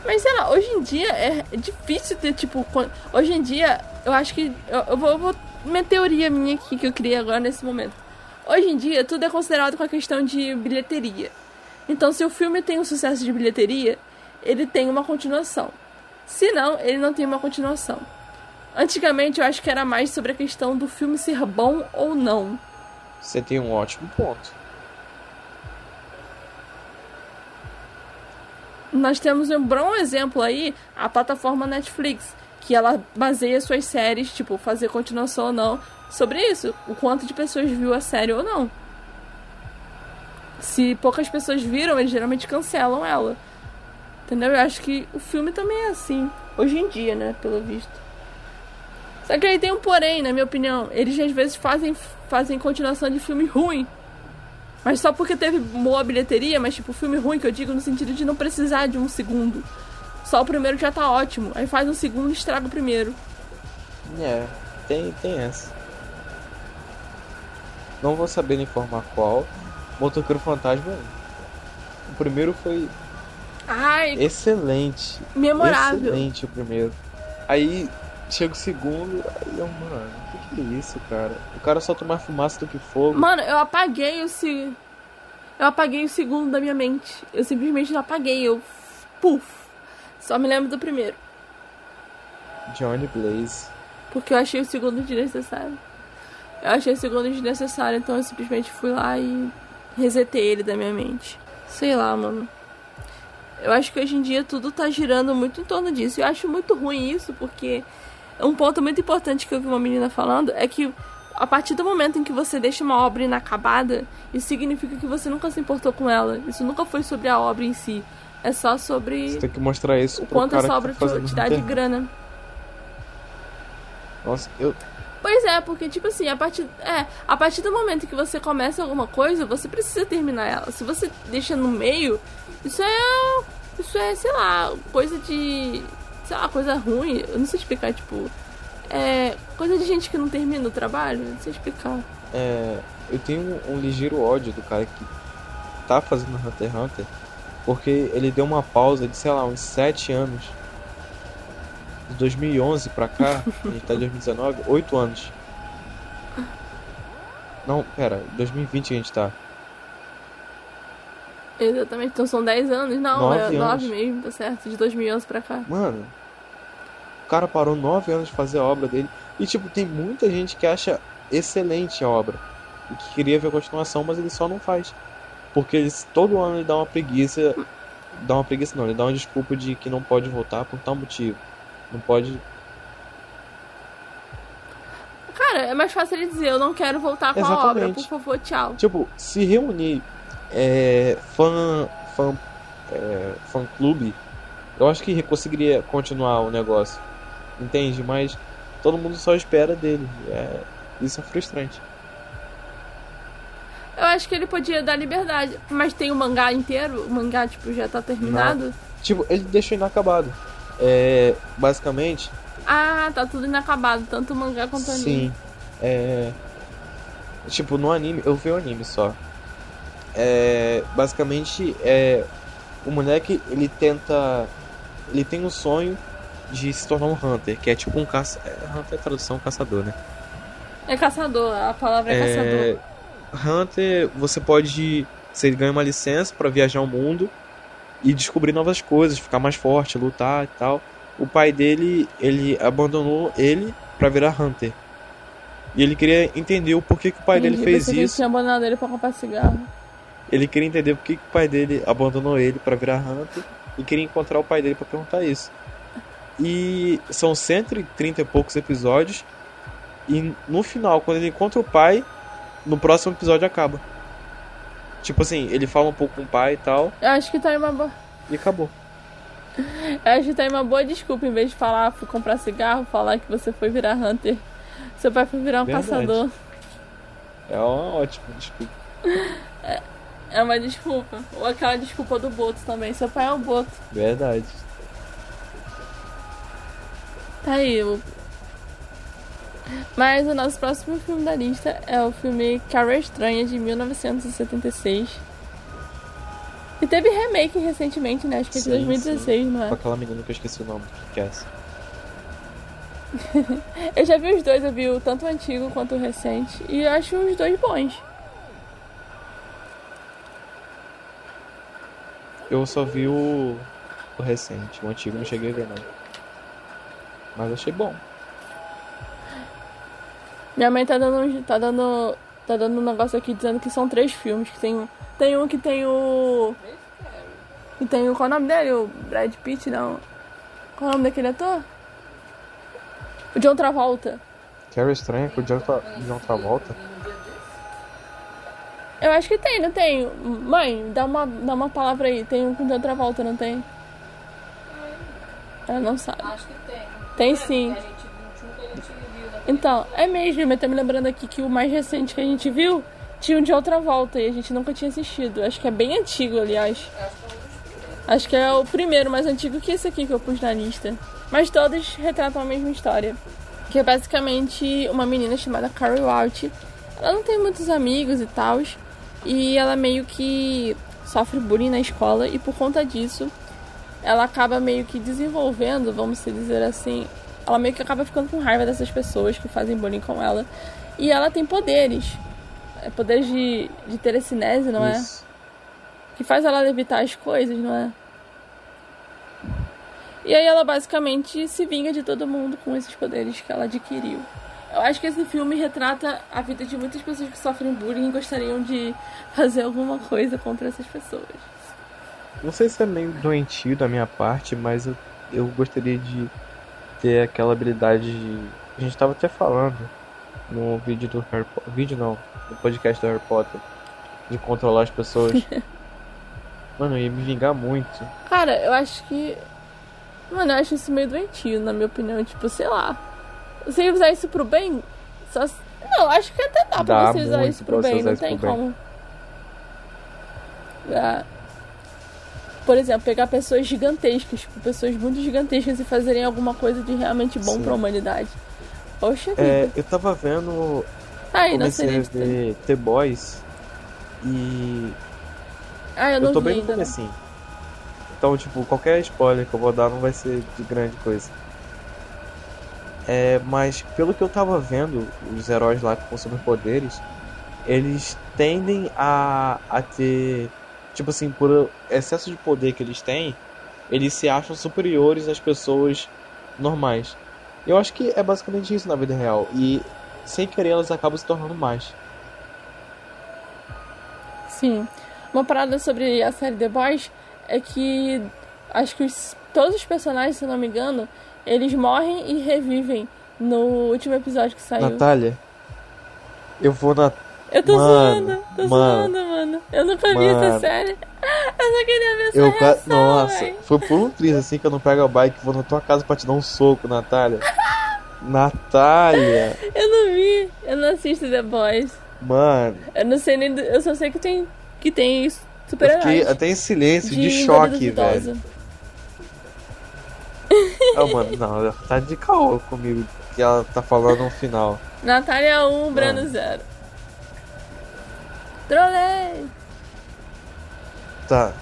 S1: Mas sei lá, hoje em dia é difícil ter, tipo. Hoje em dia, eu acho que. Eu, eu, vou, eu vou. Uma teoria minha aqui que eu criei agora nesse momento. Hoje em dia, tudo é considerado com a questão de bilheteria. Então, se o filme tem um sucesso de bilheteria, ele tem uma continuação. Se não, ele não tem uma continuação. Antigamente eu acho que era mais sobre a questão do filme ser bom ou não.
S2: Você tem um ótimo ponto.
S1: Nós temos um bom exemplo aí, a plataforma Netflix, que ela baseia suas séries, tipo, fazer continuação ou não, sobre isso, o quanto de pessoas viu a série ou não. Se poucas pessoas viram, eles geralmente cancelam ela. Entendeu? Eu acho que o filme também é assim, hoje em dia, né, pelo visto. Só que aí tem um porém, na minha opinião. Eles às vezes fazem, fazem continuação de filme ruim. Mas só porque teve boa bilheteria, mas tipo, filme ruim que eu digo no sentido de não precisar de um segundo. Só o primeiro já tá ótimo. Aí faz um segundo e estraga o primeiro.
S2: É, tem, tem essa. Não vou saber informar qual. Motoqueiro Fantasma. O primeiro foi.
S1: Ai,
S2: excelente.
S1: Memorável.
S2: Excelente o primeiro. Aí Chega o segundo, aí eu, mano, o que, que é isso, cara? O cara solta mais fumaça do que fogo.
S1: Mano, eu apaguei o se... Eu apaguei o segundo da minha mente. Eu simplesmente apaguei, eu. Puf! Só me lembro do primeiro.
S2: Johnny Blaze.
S1: Porque eu achei o segundo desnecessário. Eu achei o segundo desnecessário, então eu simplesmente fui lá e resetei ele da minha mente. Sei lá, mano. Eu acho que hoje em dia tudo tá girando muito em torno disso. Eu acho muito ruim isso, porque um ponto muito importante que eu vi uma menina falando é que a partir do momento em que você deixa uma obra inacabada, isso significa que você nunca se importou com ela. Isso nunca foi sobre a obra em si. É só sobre.
S2: Você tem que mostrar isso
S1: o quanto essa obra tá te, te dá de grana.
S2: Nossa, eu.
S1: Pois é, porque tipo assim, a partir, é, a partir do momento que você começa alguma coisa, você precisa terminar ela. Se você deixa no meio, isso é. Isso é, sei lá, coisa de sei lá, coisa ruim. Eu não sei explicar, tipo. É. Coisa de gente que não termina o trabalho, não sei explicar.
S2: É. Eu tenho um, um ligeiro ódio do cara que tá fazendo Hunter x Hunter. Porque ele deu uma pausa de, sei lá, uns 7 anos. De 2011 pra cá, a gente tá em 2019, 8 anos. Não, pera, 2020 a gente tá.
S1: Exatamente, então são 10 anos. Não, nove é 9 mesmo, tá certo, de 2011 pra cá.
S2: Mano, o cara parou 9 anos de fazer a obra dele. E, tipo, tem muita gente que acha excelente a obra. E que queria ver a continuação, mas ele só não faz. Porque ele, todo ano ele dá uma preguiça. Dá uma preguiça não, ele dá uma desculpa de que não pode voltar por tal motivo. Não pode
S1: Cara, é mais fácil ele dizer, eu não quero voltar com Exatamente. a obra, por favor, tchau.
S2: Tipo, se reunir é, fã, fã, é, fã clube Eu acho que conseguiria continuar o negócio. Entende? Mas todo mundo só espera dele. É, isso é frustrante.
S1: Eu acho que ele podia dar liberdade. Mas tem o mangá inteiro? O mangá, tipo, já tá terminado? Não.
S2: Tipo, ele deixou inacabado. É. Basicamente.
S1: Ah, tá tudo inacabado, tanto o mangá quanto o anime.
S2: Sim. É. Tipo, no anime, eu vi o anime só. É. Basicamente, é. O moleque, ele tenta. Ele tem um sonho de se tornar um Hunter, que é tipo um caça. É, Hunter é tradução caçador, né?
S1: É caçador, a palavra é, é... caçador.
S2: Hunter, você pode. Você ganha uma licença para viajar o mundo e descobrir novas coisas, ficar mais forte, lutar e tal. O pai dele, ele abandonou ele para virar Hunter. E ele queria entender o porquê que o pai dele fez isso. Ele
S1: tinha abandonado ele pra comprar cigarro.
S2: Ele queria entender por que o pai dele abandonou ele para virar Hunter e queria encontrar o pai dele para perguntar isso. E são 130 e poucos episódios. E no final, quando ele encontra o pai, no próximo episódio acaba. Tipo assim, ele fala um pouco com o pai e tal.
S1: Eu acho que tá aí uma boa.
S2: E acabou.
S1: Eu acho que tá aí uma boa desculpa, em vez de falar, fui comprar cigarro, falar que você foi virar Hunter. Seu pai foi virar um Verdade. caçador.
S2: É uma ótima desculpa.
S1: É, é uma desculpa. Ou aquela desculpa do Boto também. Seu pai é o Boto.
S2: Verdade.
S1: Tá aí. O... Mas o nosso próximo filme da lista é o filme Cara Estranha de 1976. E teve remake recentemente, né? Acho que é de 2016, sim. não é?
S2: Com aquela menina que eu esqueci o nome, que é essa.
S1: eu já vi os dois, eu vi o tanto o antigo quanto o recente. E eu acho os dois bons.
S2: Eu só vi o, o recente, o antigo não cheguei a ver não. Mas achei bom.
S1: Minha mãe tá dando, tá dando, tá dando um negócio aqui dizendo que são três filmes. Que tem, tem um que tem o. Que tem o. Qual é o nome dele? O Brad Pitt, não. Qual é o nome daquele ator? O John Travolta.
S2: Quero estranho com o John, Tra John Travolta.
S1: Eu acho que tem, não tem? Mãe, dá uma, dá uma palavra aí. Tem um com o John Travolta, não tem? Ela não sabe.
S3: Acho que tem.
S1: Tem sim. Então, é mesmo, mas tá me lembrando aqui que o mais recente que a gente viu tinha um de outra volta e a gente nunca tinha assistido. Acho que é bem antigo, aliás. Acho que é o primeiro mais antigo que esse aqui que eu pus na lista. Mas todos retratam a mesma história. Que é basicamente uma menina chamada Carrie Walt. Ela não tem muitos amigos e tal. E ela meio que sofre bullying na escola e por conta disso ela acaba meio que desenvolvendo, vamos dizer assim, ela meio que acaba ficando com raiva dessas pessoas que fazem bullying com ela. E ela tem poderes. É poderes de, de telecinese, não é? Isso. é? Que faz ela levitar as coisas, não é? E aí ela basicamente se vinga de todo mundo com esses poderes que ela adquiriu. Eu acho que esse filme retrata a vida de muitas pessoas que sofrem bullying e gostariam de fazer alguma coisa contra essas pessoas.
S2: Não sei se é meio doentio da minha parte, mas eu, eu gostaria de ter aquela habilidade de. A gente tava até falando no vídeo do Harry Potter. Vídeo não, no podcast do Harry Potter. De controlar as pessoas. Mano, ia me vingar muito.
S1: Cara, eu acho que. Mano, eu acho isso meio doentio, na minha opinião. Tipo, sei lá. Você usar isso pro bem? Só... Não, acho que até dá, dá pra você usar isso pro bem, não tem como. Bem. Ah por exemplo, pegar pessoas gigantescas, tipo, pessoas muito gigantescas e fazerem alguma coisa de realmente bom para a humanidade. Poxa
S2: é, vida. eu tava vendo.
S1: Aí,
S2: comecei a ver The Boys e.
S1: Ah, eu não
S2: eu tô
S1: vi
S2: bem no comecinho. Então, tipo, qualquer spoiler que eu vou dar não vai ser de grande coisa. É, mas pelo que eu tava vendo, os heróis lá com superpoderes, eles tendem a, a ter tipo assim, por excesso de poder que eles têm, eles se acham superiores às pessoas normais. Eu acho que é basicamente isso na vida real. E sem querer elas acabam se tornando mais.
S1: Sim. Uma parada sobre a série The Boys é que acho que os, todos os personagens, se não me engano, eles morrem e revivem no último episódio que saiu.
S2: Natália, eu vou na.
S1: Eu tô mano, zoando, tô mano, zoando, mano. Eu nunca vi essa série. Eu só queria ver essa eu, reação,
S2: Nossa, véio. foi por um triz assim que eu não pego a bike vou na tua casa pra te dar um soco, Natália. Natália!
S1: Eu não vi. Eu não assisto The Boys.
S2: Mano.
S1: Eu não sei nem. Eu só sei que tem. Que tem super
S2: Eu fiquei até em silêncio, de, de choque, velho. oh, mano, não, tá de caô comigo que ela tá falando no final.
S1: Natália 1, Brano 0. Trolei!
S2: Tá.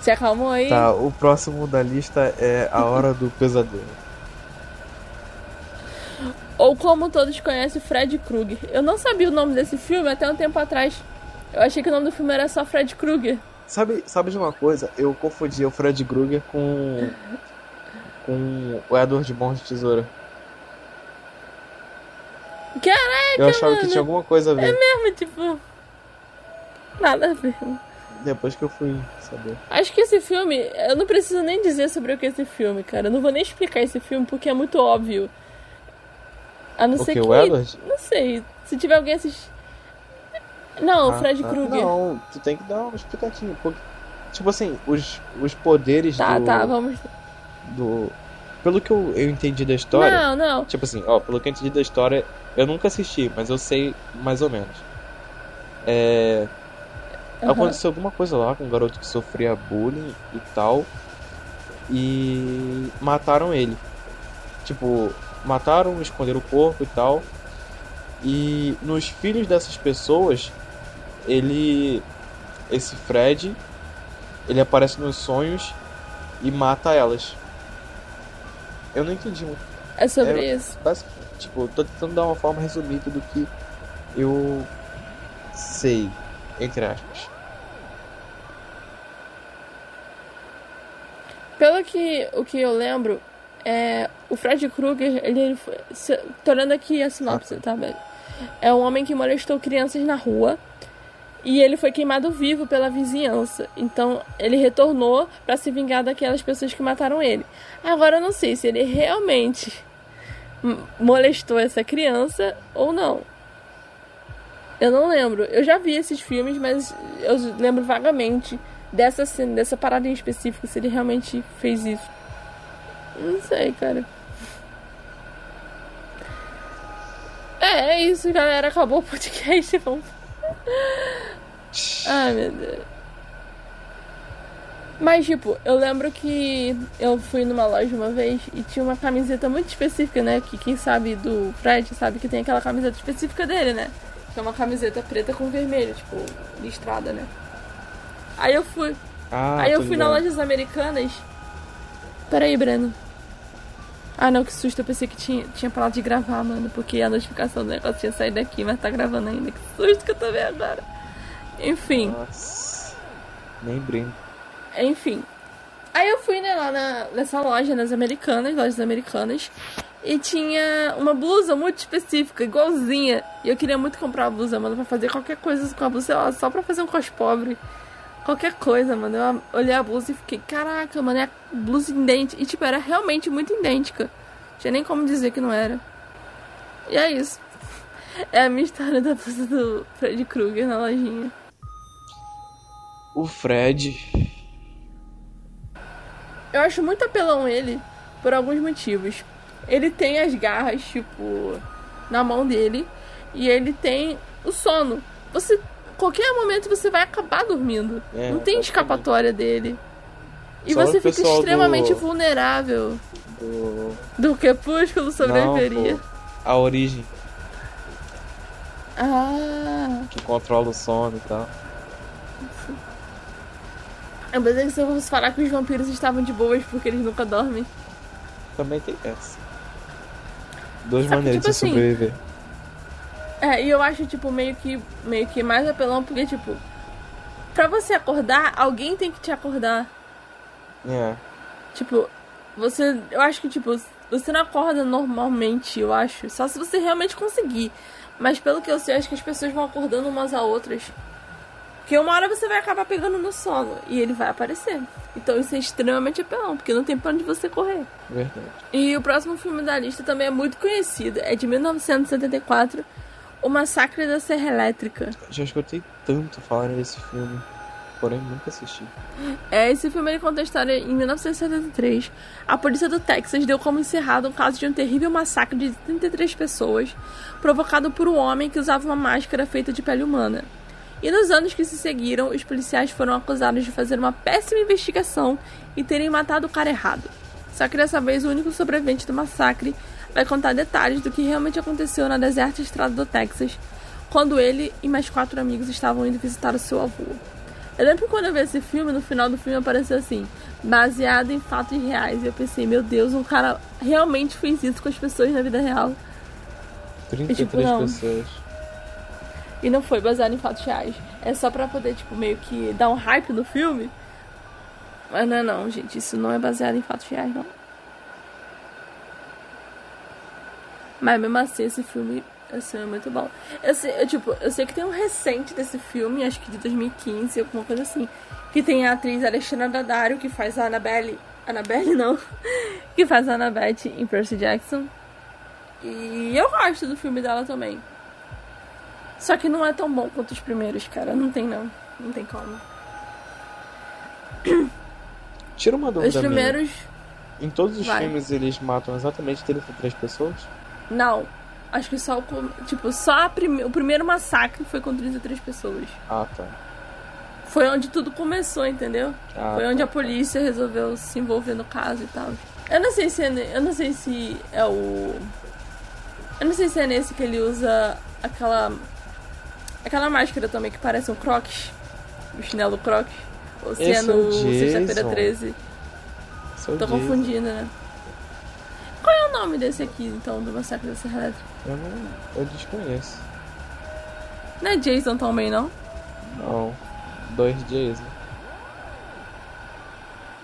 S1: Se acalmou aí?
S2: Tá, o próximo da lista é A Hora do Pesadelo.
S1: Ou como todos conhecem, Fred Krueger. Eu não sabia o nome desse filme até um tempo atrás. Eu achei que o nome do filme era só Fred Krueger.
S2: Sabe, sabe de uma coisa? Eu confundi o Fred Krueger com. com o Edward de Bom de Tesoura.
S1: Caraca,
S2: Eu achava
S1: mano.
S2: que tinha alguma coisa a ver.
S1: É mesmo, tipo. Nada a ver.
S2: Depois que eu fui saber.
S1: Acho que esse filme, eu não preciso nem dizer sobre o que é esse filme, cara. Eu não vou nem explicar esse filme porque é muito óbvio. A não
S2: o
S1: ser
S2: que,
S1: que.
S2: O Edward?
S1: Não sei. Se tiver alguém assistindo. Não, o ah, Fred ah, Krueger.
S2: Não, tu tem que dar um explicativo. Porque, tipo assim, os, os poderes
S1: tá,
S2: do.
S1: Tá, tá, vamos.
S2: Do. Pelo que eu, eu entendi da história.
S1: Não, não.
S2: Tipo assim, ó, pelo que eu entendi da história, eu nunca assisti, mas eu sei mais ou menos. É. Uhum. Aconteceu alguma coisa lá com um garoto que sofria bullying e tal. E mataram ele. Tipo, mataram, esconderam o corpo e tal. E nos filhos dessas pessoas, ele. Esse Fred, ele aparece nos sonhos e mata elas. Eu não entendi muito.
S1: É sobre é, isso.
S2: Tipo, tô tentando dar uma forma resumida do que eu sei, entre aspas.
S1: Pelo que o que eu lembro, é, o Fred Krueger, ele, ele foi, se, tô olhando aqui a sinopse, ah, tá, velho? É um homem que molestou crianças na rua e ele foi queimado vivo pela vizinhança. Então ele retornou para se vingar daquelas pessoas que mataram ele. Agora eu não sei se ele realmente molestou essa criança ou não. Eu não lembro. Eu já vi esses filmes, mas eu lembro vagamente dessa cena, dessa parada em específico, se ele realmente fez isso. Não sei, cara. É, é isso, galera. Acabou o podcast. Vamos. Ai, meu Deus. Mas, tipo, eu lembro que eu fui numa loja uma vez e tinha uma camiseta muito específica, né? Que quem sabe do Fred sabe que tem aquela camiseta específica dele, né? Que é uma camiseta preta com vermelho, tipo, listrada, né? Aí eu fui.
S2: Ah,
S1: Aí eu fui ligado. na lojas americanas. Peraí, Breno. Ah, não, que susto. Eu pensei que tinha, tinha parado de gravar, mano. Porque a notificação do negócio tinha saído daqui, mas tá gravando ainda. Que susto que eu tô vendo agora. Enfim.
S2: Nossa. Nem brinco.
S1: Enfim. Aí eu fui, né, lá na, nessa loja, nas americanas, lojas americanas. E tinha uma blusa muito específica, igualzinha. E eu queria muito comprar a blusa, mano, pra fazer qualquer coisa com a blusa, sei lá, só pra fazer um cos pobre. Qualquer coisa, mano. Eu olhei a blusa e fiquei, caraca, mano, é a blusa idêntica. E, tipo, era realmente muito idêntica. Tinha nem como dizer que não era. E é isso. É a minha história da blusa do Fred Krueger na lojinha.
S2: O Fred.
S1: Eu acho muito apelão ele por alguns motivos. Ele tem as garras, tipo, na mão dele. E ele tem o sono. Você qualquer momento você vai acabar dormindo. É, não tem escapatória dele. E Só você fica extremamente do... vulnerável.
S2: Do...
S1: do crepúsculo sobreviveria. Não,
S2: a origem.
S1: Ah.
S2: Que controla o sono e tal.
S1: Eu pensei que você fosse falar que os vampiros estavam de boas porque eles nunca dormem.
S2: Também tem essa. Duas Só maneiras que, tipo de assim, sobreviver.
S1: É, e eu acho, tipo, meio que, meio que mais apelão, porque, tipo, pra você acordar, alguém tem que te acordar.
S2: É.
S1: Tipo, você. Eu acho que, tipo, você não acorda normalmente, eu acho. Só se você realmente conseguir. Mas pelo que eu sei, acho que as pessoas vão acordando umas a outras. Porque uma hora você vai acabar pegando no sono e ele vai aparecer. Então isso é extremamente apelão, porque não tem pra onde você correr.
S2: Verdade.
S1: E o próximo filme da lista também é muito conhecido. É de 1974 O Massacre da Serra Elétrica.
S2: Já escutei tanto falar desse filme, porém nunca assisti.
S1: É, esse filme ele conta a história em 1973. A polícia do Texas deu como encerrado o caso de um terrível massacre de 33 pessoas, provocado por um homem que usava uma máscara feita de pele humana. E nos anos que se seguiram, os policiais foram acusados de fazer uma péssima investigação e terem matado o cara errado. Só que dessa vez o único sobrevivente do massacre vai contar detalhes do que realmente aconteceu na deserta estrada do Texas, quando ele e mais quatro amigos estavam indo visitar o seu avô. Eu lembro que quando eu vi esse filme, no final do filme apareceu assim, baseado em fatos reais. E eu pensei, meu Deus, um cara realmente fez isso com as pessoas na vida real.
S2: 33 e, tipo, pessoas.
S1: E não foi baseado em fatos reais. É só pra poder, tipo, meio que dar um hype no filme. Mas não é não, gente. Isso não é baseado em fatos reais, não. Mas mesmo assim, esse filme assim, é muito bom. Eu sei, eu, tipo, eu sei que tem um recente desse filme, acho que de 2015, alguma coisa assim. Que tem a atriz Alexandra Daddario, que faz a Annabelle. Annabelle não. que faz a Annabeth em Percy Jackson. E eu gosto do filme dela também. Só que não é tão bom quanto os primeiros, cara. Não tem não. Não tem como.
S2: Tira uma dúvida.
S1: Os primeiros. Minha.
S2: Em todos os Vai. filmes eles matam exatamente 33 pessoas?
S1: Não. Acho que só o. Tipo, só prime... o primeiro massacre foi com 33 pessoas.
S2: Ah, tá.
S1: Foi onde tudo começou, entendeu? Ah, foi onde tá, a polícia resolveu se envolver no caso e tal. Eu não sei se é, eu não sei se é o eu não sei se é nesse que ele usa aquela aquela máscara também que parece um crocs, o chinelo crocs, ou se é Esse é no sexta-feira 13. Tô Jason. confundindo, né? Qual é o nome desse aqui, então, do Massacre da Serra Elétrica?
S2: Eu não. Eu desconheço.
S1: Não é Jason também, não?
S2: Não. Dois Jason.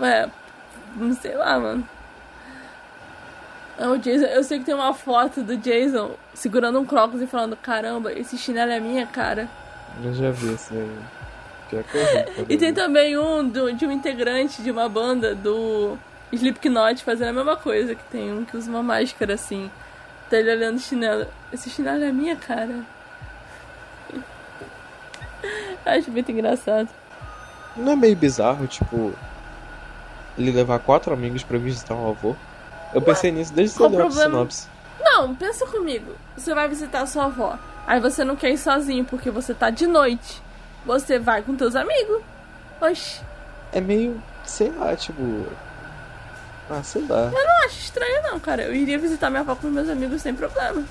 S1: Ué, não sei lá, mano. Não, o Jason, eu sei que tem uma foto do Jason segurando um Crocs e falando: Caramba, esse chinelo é minha cara.
S2: Eu já vi esse aí.
S1: e tem também um do, de um integrante de uma banda do Slipknot fazendo a mesma coisa, que tem um que usa uma máscara assim. Tá ele olhando o chinelo. Esse chinelo é minha cara. Acho muito engraçado.
S2: Não é meio bizarro, tipo, ele levar quatro amigos para visitar um avô? Eu pensei nisso desde o problema... sinopse.
S1: Não, pensa comigo. Você vai visitar a sua avó. Aí você não quer ir sozinho porque você tá de noite. Você vai com teus amigos. Oxi.
S2: É meio, sei lá, tipo, ah, sei lá.
S1: Eu não acho estranho não, cara. Eu iria visitar minha avó com meus amigos sem problema.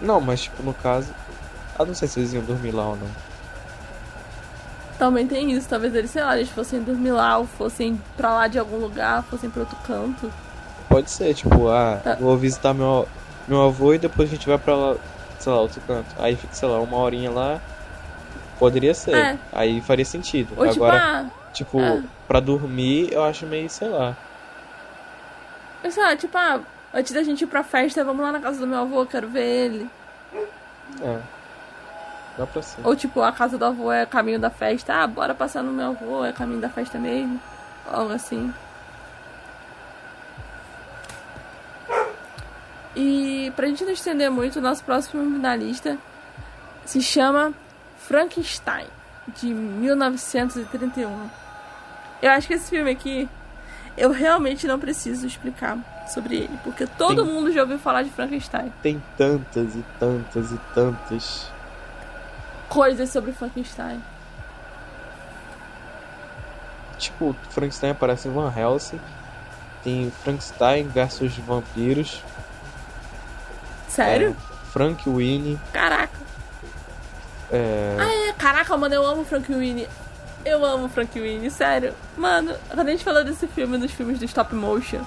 S2: Não, mas tipo, no caso. Ah, não sei se eles iam dormir lá ou não.
S1: Também tem isso. Talvez eles, sei lá, eles fossem dormir lá ou fossem pra lá de algum lugar, fossem pra outro canto.
S2: Pode ser, tipo, ah, tá. vou visitar meu, meu avô e depois a gente vai pra lá, sei lá, outro canto. Aí fica, sei lá, uma horinha lá. Poderia ser. É. Aí faria sentido.
S1: Ou, tipo,
S2: Agora,
S1: ah,
S2: tipo, é. pra dormir eu acho meio, sei lá.
S1: Sei lá, tipo, ah, antes da gente ir pra festa, vamos lá na casa do meu avô, quero ver ele.
S2: É. Dá pra ser.
S1: Ou tipo, a casa do avô é caminho da festa. Ah, bora passar no meu avô, é caminho da festa mesmo. Algo assim. E pra gente não estender muito, o nosso próximo filme na lista se chama Frankenstein, de 1931. Eu acho que esse filme aqui eu realmente não preciso explicar sobre ele, porque todo tem, mundo já ouviu falar de Frankenstein.
S2: Tem tantas e tantas e tantas
S1: coisas sobre Frankenstein.
S2: Tipo, Frankenstein aparece em Van Helsing. Tem Frankenstein versus vampiros.
S1: Sério?
S2: É, Frank Winnie.
S1: Caraca.
S2: É...
S1: Ah, é. Caraca, mano, eu amo Frank Winnie. Eu amo Frank Winnie, sério. Mano, quando a gente falou desse filme, dos filmes do stop motion,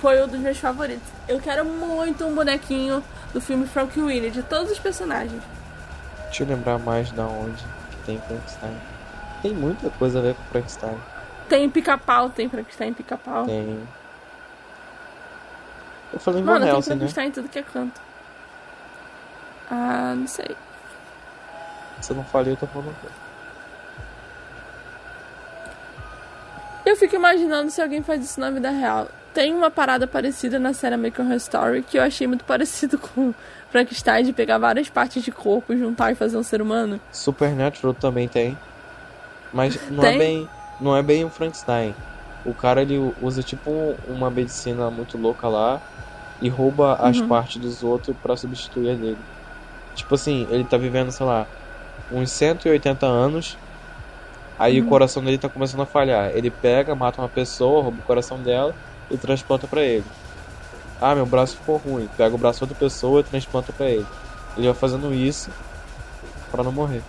S1: foi um dos meus favoritos. Eu quero muito um bonequinho do filme Frank Winnie, de todos os personagens.
S2: Deixa eu lembrar mais da onde que tem Frankenstein. Tem muita coisa a ver com Frankenstein.
S1: Tem pica-pau, tem Frankenstein pica-pau.
S2: Tem. Eu falei
S1: Mano,
S2: Van
S1: tem
S2: Helsing,
S1: Frankenstein
S2: né?
S1: em tudo que é canto. Ah, não sei.
S2: Se eu não falei, eu tô falando.
S1: Eu fico imaginando se alguém faz isso na vida real. tem uma parada parecida na série American Horror Story que eu achei muito parecido com Frankenstein de pegar várias partes de corpo, juntar e fazer um ser humano.
S2: Supernatural também tem. Mas não é tem? é bem, não é bem um Frankenstein. O cara ele usa tipo uma medicina muito louca lá e rouba as uhum. partes dos outros para substituir a dele. Tipo assim, ele tá vivendo, sei lá, uns 180 anos. Aí uhum. o coração dele tá começando a falhar. Ele pega, mata uma pessoa, rouba o coração dela e transplanta para ele. Ah, meu braço ficou ruim. Pega o braço de outra pessoa e transplanta para ele. Ele vai fazendo isso para não morrer.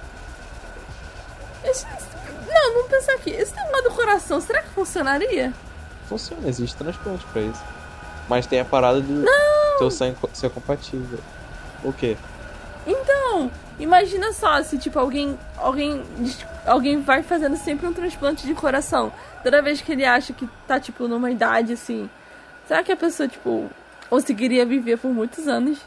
S1: Esse, não, vamos pensar aqui. Esse negócio do coração, será que funcionaria?
S2: Funciona, existe transplante para isso. Mas tem a parada do não. teu sangue ser compatível. O quê?
S1: Então, imagina só se tipo alguém alguém alguém vai fazendo sempre um transplante de coração. Toda vez que ele acha que tá tipo numa idade assim, será que a pessoa tipo conseguiria viver por muitos anos?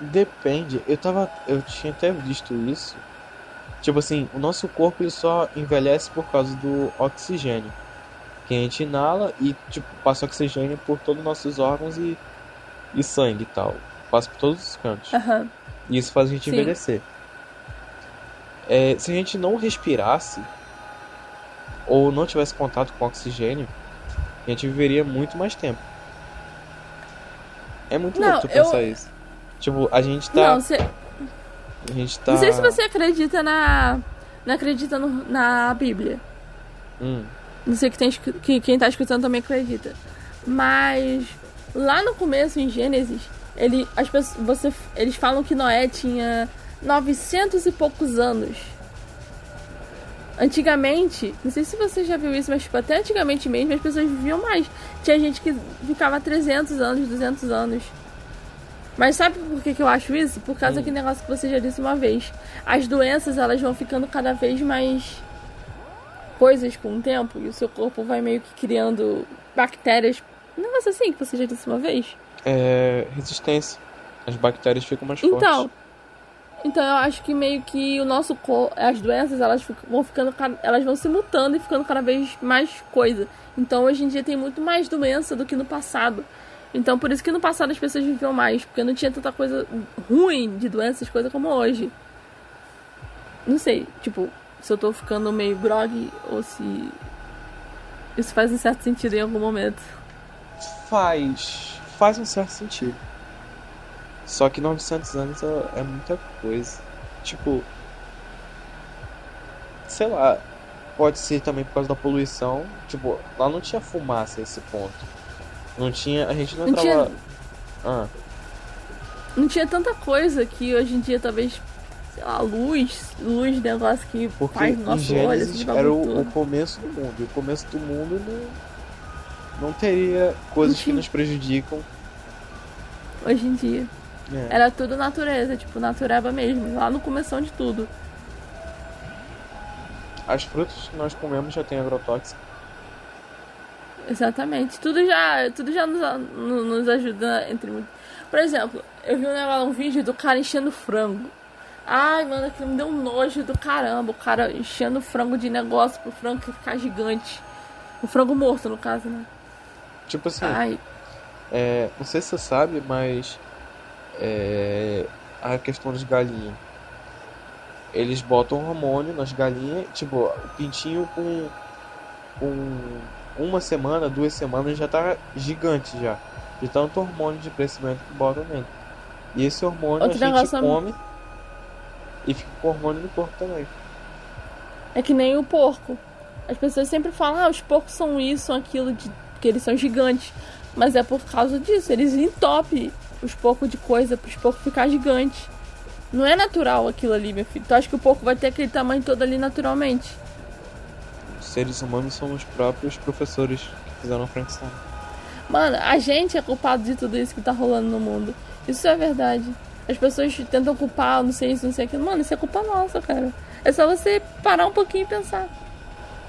S2: Depende. Eu tava eu tinha até visto isso. Tipo assim, o nosso corpo ele só envelhece por causa do oxigênio. Que a gente inala e tipo passa oxigênio por todos os nossos órgãos e e sangue e tal passa por todos os cantos.
S1: Uhum.
S2: E isso faz a gente Sim. envelhecer. É, se a gente não respirasse ou não tivesse contato com oxigênio, a gente viveria muito mais tempo. É muito não, louco tu pensar eu... isso. Tipo, a gente tá.
S1: Não, cê...
S2: A gente tá.
S1: Não sei se você acredita na. Não acredita no... na Bíblia.
S2: Hum.
S1: Não sei que, tem... que quem tá escutando também acredita. Mas lá no começo, em Gênesis, ele, as pessoas, você, eles falam que Noé tinha 900 e poucos anos. Antigamente, não sei se você já viu isso, mas tipo, até antigamente mesmo as pessoas viviam mais. Tinha gente que ficava 300 anos, 200 anos. Mas sabe por que, que eu acho isso? Por causa hum. daquele negócio que você já disse uma vez. As doenças, elas vão ficando cada vez mais coisas com o tempo e o seu corpo vai meio que criando bactérias. Um negócio assim que você já disse uma vez
S2: é, resistência. As bactérias ficam mais
S1: então,
S2: fortes.
S1: Então eu acho que meio que o nosso corpo, as doenças, elas vão ficando, elas vão se mutando e ficando cada vez mais coisa. Então hoje em dia tem muito mais doença do que no passado. Então por isso que no passado as pessoas viviam mais, porque não tinha tanta coisa ruim de doenças, coisa como hoje. Não sei, tipo, se eu tô ficando meio grog ou se isso faz um certo sentido em algum momento.
S2: Faz faz um certo sentido. Só que 900 anos é, é muita coisa. Tipo, sei lá, pode ser também por causa da poluição. Tipo, lá não tinha fumaça esse ponto. Não tinha. A gente não, não entrava. Tinha... Ah.
S1: Não tinha tanta coisa que hoje em dia talvez. Lá, luz, luz, negócio que
S2: Porque faz no nosso olho. Assim, era o, o, começo do mundo. E o começo do mundo não não teria coisas que nos prejudicam.
S1: Hoje em dia. É. Era tudo natureza, tipo, natureba mesmo, lá no começo de tudo.
S2: As frutas que nós comemos já tem agrotóxico.
S1: Exatamente. Tudo já, tudo já nos, nos ajuda entre muito. Por exemplo, eu vi um, um vídeo do cara enchendo frango. Ai, mano, aquilo me deu um nojo do caramba. O cara enchendo frango de negócio pro frango ficar gigante. O frango morto, no caso, né?
S2: Tipo assim. Ai. É, não sei se você sabe, mas. É, a questão das galinhas. Eles botam hormônio nas galinhas. Tipo, o pintinho com. Com uma semana, duas semanas já tá gigante já. De tanto hormônio de crescimento que botam nele. E esse hormônio Outro a gente come e fica com hormônio no corpo também.
S1: É que nem o porco. As pessoas sempre falam, ah, os porcos são isso, são aquilo de porque eles são gigantes. Mas é por causa disso, eles entopem os poucos de coisa para os poucos ficar gigantes. Não é natural aquilo ali, meu filho. Tu acha que o porco vai ter aquele tamanho todo ali naturalmente?
S2: Os seres humanos são os próprios professores que fizeram a Frankenstein.
S1: Mano, a gente é culpado de tudo isso que tá rolando no mundo. Isso é verdade. As pessoas tentam culpar, não sei isso, não sei aquilo. Mano, isso é culpa nossa, cara. É só você parar um pouquinho e pensar.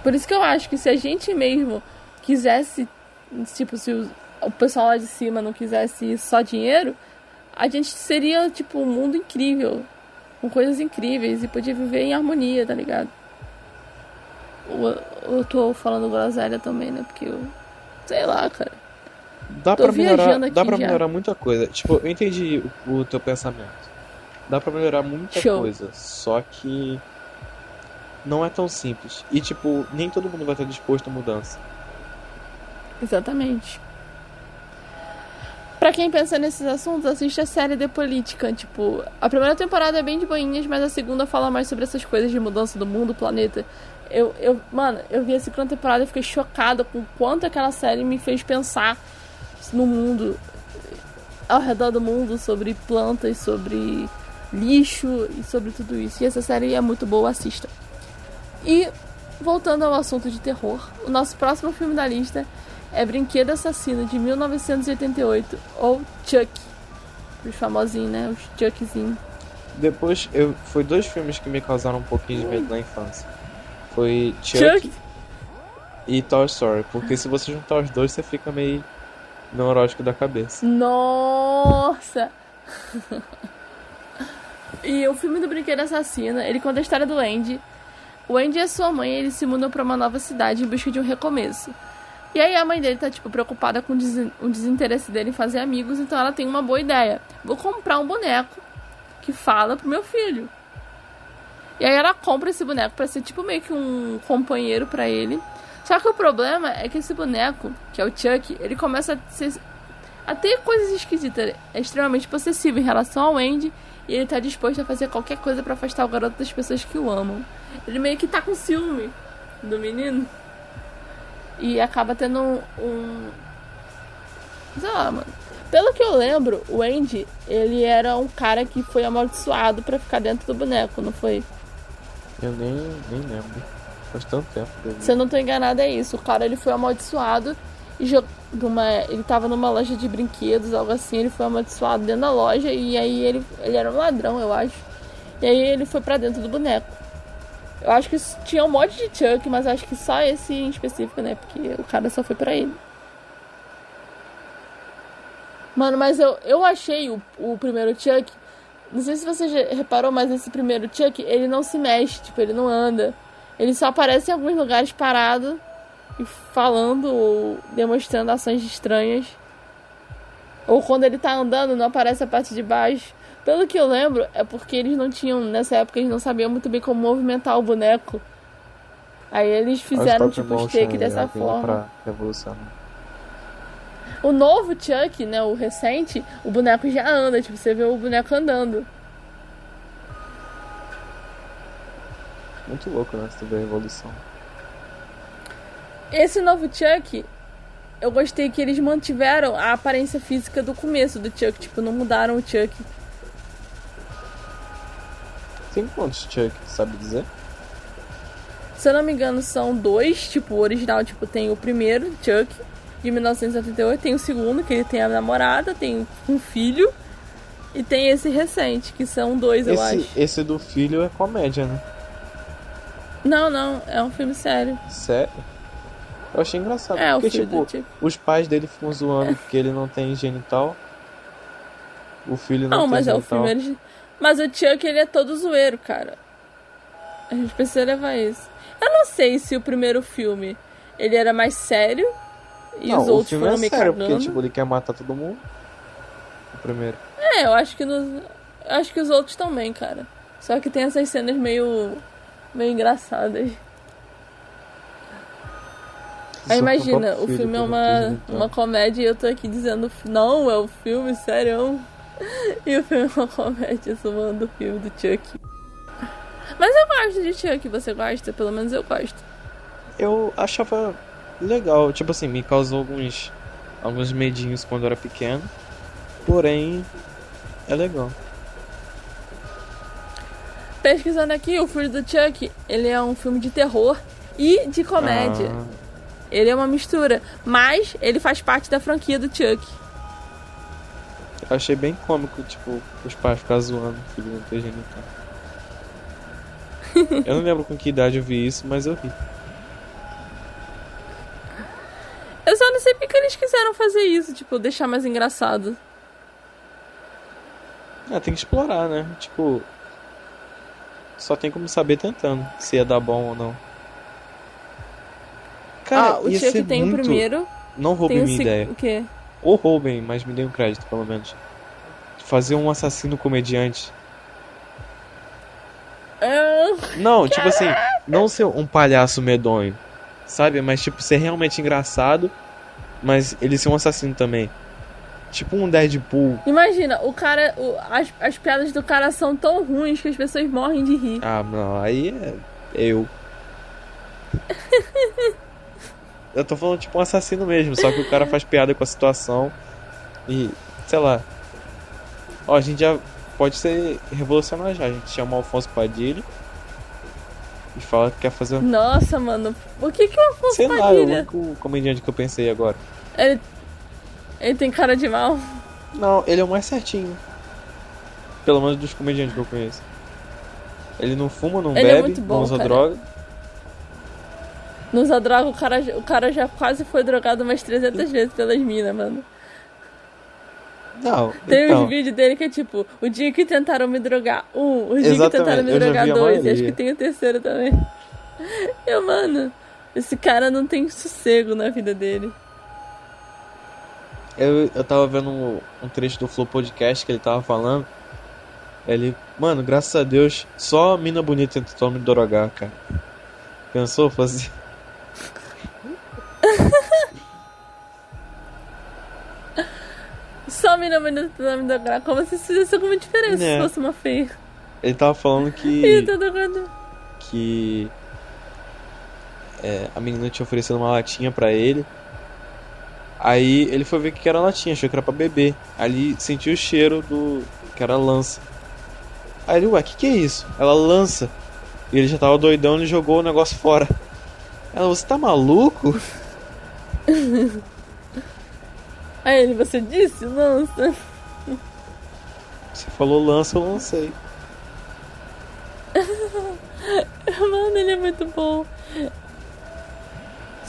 S1: Por isso que eu acho que se a gente mesmo quisesse tipo, se o, pessoal lá de cima não quisesse só dinheiro, a gente seria, tipo, um mundo incrível. Com coisas incríveis e podia viver em harmonia, tá ligado? O, eu tô falando groselha também, né? Porque eu. Sei lá, cara.
S2: Dá tô pra melhorar, dá pra melhorar muita coisa. Tipo, eu entendi o, o teu pensamento. Dá pra melhorar muita Show. coisa. Só que. Não é tão simples. E, tipo, nem todo mundo vai estar disposto à mudança.
S1: Exatamente. Pra quem pensa nesses assuntos, assiste a série The Política. Tipo, a primeira temporada é bem de boinhas, mas a segunda fala mais sobre essas coisas de mudança do mundo, planeta. Eu, eu, mano, eu vi a segunda temporada e fiquei chocada com o quanto aquela série me fez pensar no mundo, ao redor do mundo, sobre plantas, sobre lixo e sobre tudo isso. E essa série é muito boa, assista. E voltando ao assunto de terror, o nosso próximo filme da lista é Brinquedo Assassino de 1988 ou Chuck. Os famosinhos, né? Os Chuckzinho.
S2: Depois, eu, foi dois filmes que me causaram um pouquinho de medo na infância. Foi Chuck, Chuck, e Toy Story. Porque se você juntar os dois, você fica meio neurótico da cabeça.
S1: Nossa! e o filme do Brinquedo Assassino, ele conta a história do Andy. O Andy e a sua mãe, eles se mudam para uma nova cidade em busca de um recomeço. E aí a mãe dele tá, tipo, preocupada com o desinteresse dele em fazer amigos, então ela tem uma boa ideia. Vou comprar um boneco que fala pro meu filho. E aí ela compra esse boneco para ser tipo meio que um companheiro para ele. Só que o problema é que esse boneco, que é o Chuck, ele começa a, ser, a ter coisas esquisitas. É extremamente possessivo em relação ao Andy e ele tá disposto a fazer qualquer coisa para afastar o garoto das pessoas que o amam. Ele meio que tá com ciúme do menino. E acaba tendo um, um. Sei lá, mano. Pelo que eu lembro, o Andy, ele era um cara que foi amaldiçoado para ficar dentro do boneco, não foi?
S2: Eu nem, nem lembro. Faz tanto tempo.
S1: Se eu não tô enganado, é isso. O cara ele foi amaldiçoado e numa, ele tava numa loja de brinquedos, algo assim. Ele foi amaldiçoado dentro da loja e aí ele, ele era um ladrão, eu acho. E aí ele foi para dentro do boneco. Eu acho que tinha um monte de Chuck, mas acho que só esse em específico, né? Porque o cara só foi pra ele. Mano, mas eu, eu achei o, o primeiro Chuck. Não sei se você já reparou, mas esse primeiro Chuck, ele não se mexe, tipo, ele não anda. Ele só aparece em alguns lugares parado e falando ou demonstrando ações estranhas. Ou quando ele tá andando, não aparece a parte de baixo. Pelo que eu lembro, é porque eles não tinham, nessa época, eles não sabiam muito bem como movimentar o boneco. Aí eles fizeram tipo o steak dessa forma. O novo Chuck, né, o recente, o boneco já anda, tipo, você vê o boneco andando.
S2: Muito louco, né, você vê a evolução.
S1: Esse novo Chuck, eu gostei que eles mantiveram a aparência física do começo do Chuck, tipo, não mudaram o Chuck.
S2: Tem quantos Chuck, sabe dizer?
S1: Se eu não me engano, são dois, tipo, o original, tipo, tem o primeiro, Chuck, de 1978, tem o segundo, que ele tem a namorada, tem um filho, e tem esse recente, que são dois,
S2: esse,
S1: eu acho.
S2: Esse do filho é comédia, né?
S1: Não, não, é um filme sério.
S2: Sério? Eu achei engraçado, é, porque, tipo, os pais dele ficam zoando é. porque ele não tem genital. O filho não, não tem mas genital. é o filme
S1: mas o Chuck, ele é todo zoeiro, cara. A gente precisa levar isso. Eu não sei se o primeiro filme ele era mais sério e não, os outros foram é me sério, cagando.
S2: Porque, tipo, ele quer matar todo mundo. O primeiro.
S1: É, eu acho que nos... eu acho que os outros também, cara. Só que tem essas cenas meio meio engraçadas. Aí imagina, o filme é uma, uma comédia e eu tô aqui dizendo, não, é o um filme, sério. E o filme é uma comédia zoando o filme do Chuck. Mas eu gosto de Chuck, você gosta? Pelo menos eu gosto.
S2: Eu achava legal, tipo assim, me causou alguns alguns medinhos quando eu era pequeno. Porém, é legal.
S1: Pesquisando aqui, o filme do Chuck, ele é um filme de terror e de comédia. Ah. Ele é uma mistura, mas ele faz parte da franquia do Chuck.
S2: Eu achei bem cômico, tipo, os pais ficarem zoando o filho não ter genital. eu não lembro com que idade eu vi isso, mas eu vi.
S1: Eu só não sei porque eles quiseram fazer isso, tipo, deixar mais engraçado.
S2: Ah, tem que explorar, né? Tipo. Só tem como saber tentando se ia dar bom ou não. Cara,
S1: ah, o tio que tem muito... o primeiro.
S2: Não roube minha ideia.
S1: O quê?
S2: Ou roubem, mas me deem um crédito, pelo menos. Fazer um assassino comediante. Não, tipo assim, não ser um palhaço medonho, sabe? Mas, tipo, ser realmente engraçado, mas ele ser um assassino também. Tipo um Deadpool.
S1: Imagina, o cara. O, as, as piadas do cara são tão ruins que as pessoas morrem de rir.
S2: Ah, não, aí é. Eu. eu tô falando tipo um assassino mesmo, só que o cara faz piada com a situação e. sei lá. Ó, a gente já pode ser revolucionário já. A gente chama o Alfonso Padilha e fala que quer fazer.
S1: Nossa, mano, o que que o Alfonso
S2: Sei
S1: Padilha?
S2: Sei lá, é o único comediante que eu pensei agora.
S1: Ele, ele tem cara de mal?
S2: Não, ele é o mais certinho. Pelo menos dos comediantes que eu conheço. Ele não fuma, não ele é bebe, é bom, não usa cara. droga.
S1: Não usa droga, o cara, o cara já quase foi drogado umas 300 vezes pelas minas, mano.
S2: Não.
S1: Tem
S2: então...
S1: uns vídeos dele que é tipo, o dia que tentaram me drogar, um, o dia Exatamente, que tentaram me drogar, dois, e acho que tem o terceiro também. Eu, mano, esse cara não tem sossego na vida dele.
S2: Eu, eu tava vendo um, um trecho do Flow Podcast que ele tava falando. Ele, mano, graças a Deus, só a mina bonita tentou me drogar, cara. Pensou fazer?
S1: Só mina bonita do nome da Gra, como se isso fizesse alguma diferença é. se fosse uma feia.
S2: Ele tava falando que. que. É, a menina tinha oferecido uma latinha para ele. Aí ele foi ver que era latinha, achou que era pra beber. Ali sentiu o cheiro do. que era lança. Aí ele, ué, que que é isso? Ela lança. E ele já tava doidão e jogou o negócio fora. Ela, você tá maluco?
S1: Aí ele, você disse lança?
S2: Você falou lança, eu lancei.
S1: Mano, ele é muito bom.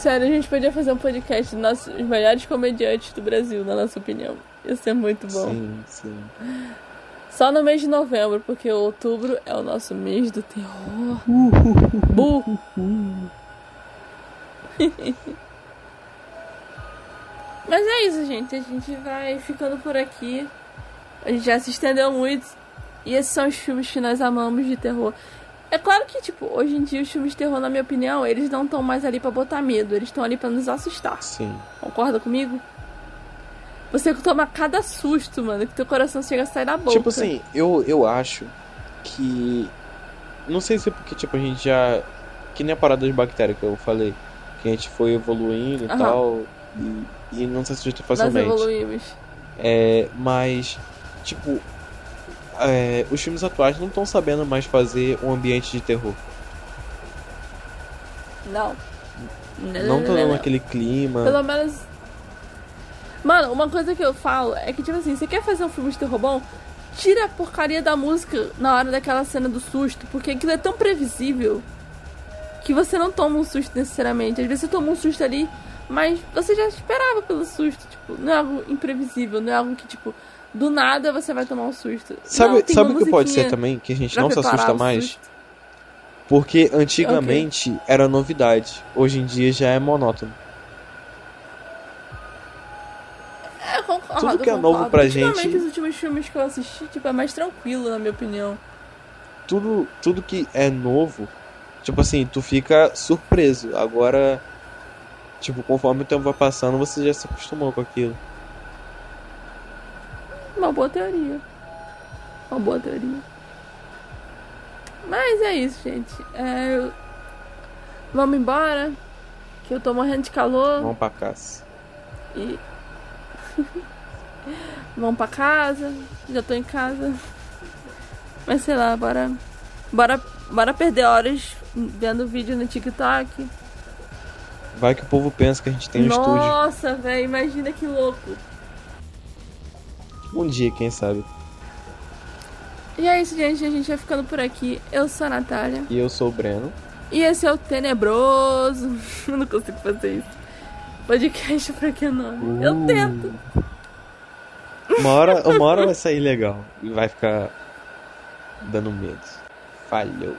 S1: Sério, a gente podia fazer um podcast dos nossos melhores comediantes do Brasil, na nossa opinião. Ia ser muito bom.
S2: Sim, sim.
S1: Só no mês de novembro, porque outubro é o nosso mês do terror. Burro. Mas é isso, gente. A gente vai ficando por aqui. A gente já se estendeu muito. E esses são os filmes que nós amamos de terror. É claro que, tipo, hoje em dia os filmes de terror, na minha opinião, eles não estão mais ali para botar medo. Eles estão ali para nos assustar.
S2: Sim.
S1: Concorda comigo? Você toma cada susto, mano, que teu coração chega a sair da boca.
S2: Tipo assim, eu, eu acho que. Não sei se é porque, tipo, a gente já. Que nem a parada das bactérias que eu falei. Que a gente foi evoluindo e uhum. tal. E e não se assusta facilmente.
S1: Nós evoluímos.
S2: É, mas, tipo, é, os filmes atuais não estão sabendo mais fazer um ambiente de terror.
S1: Não.
S2: Não estão dando aquele clima.
S1: Pelo menos. Mano, uma coisa que eu falo é que, tipo assim, você quer fazer um filme de terror bom? Tira a porcaria da música na hora daquela cena do susto, porque aquilo é tão previsível que você não toma um susto necessariamente. Às vezes você toma um susto ali mas você já esperava pelo susto, tipo, não é algo imprevisível, não é algo que, tipo, do nada você vai tomar um susto.
S2: Sabe, não, sabe o que pode ser também? Que a gente não se assusta mais? Susto. Porque antigamente okay. era novidade, hoje em dia já é monótono.
S1: É, concordo,
S2: Tudo que é
S1: concordo.
S2: novo pra gente.
S1: os últimos filmes que eu assisti, tipo, é mais tranquilo, na minha opinião.
S2: Tudo, tudo que é novo, tipo assim, tu fica surpreso. Agora Tipo, conforme o tempo vai passando, você já se acostumou com aquilo.
S1: Uma boa teoria. Uma boa teoria. Mas é isso, gente. É... Vamos embora. Que eu tô morrendo de calor.
S2: Vamos pra casa.
S1: E. Vamos pra casa. Já tô em casa. Mas sei lá, bora. Bora, bora perder horas vendo vídeo no TikTok.
S2: Vai que o povo pensa que a gente tem um
S1: Nossa,
S2: estúdio.
S1: Nossa, velho, imagina que louco.
S2: Um dia, quem sabe.
S1: E é isso, gente. A gente vai ficando por aqui. Eu sou a Natália.
S2: E eu sou o Breno.
S1: E esse é o Tenebroso. Eu não consigo fazer isso. Podcast pra que nome? Uh. Eu tento.
S2: Uma hora, uma hora vai sair legal. E vai ficar dando medo. Falhou.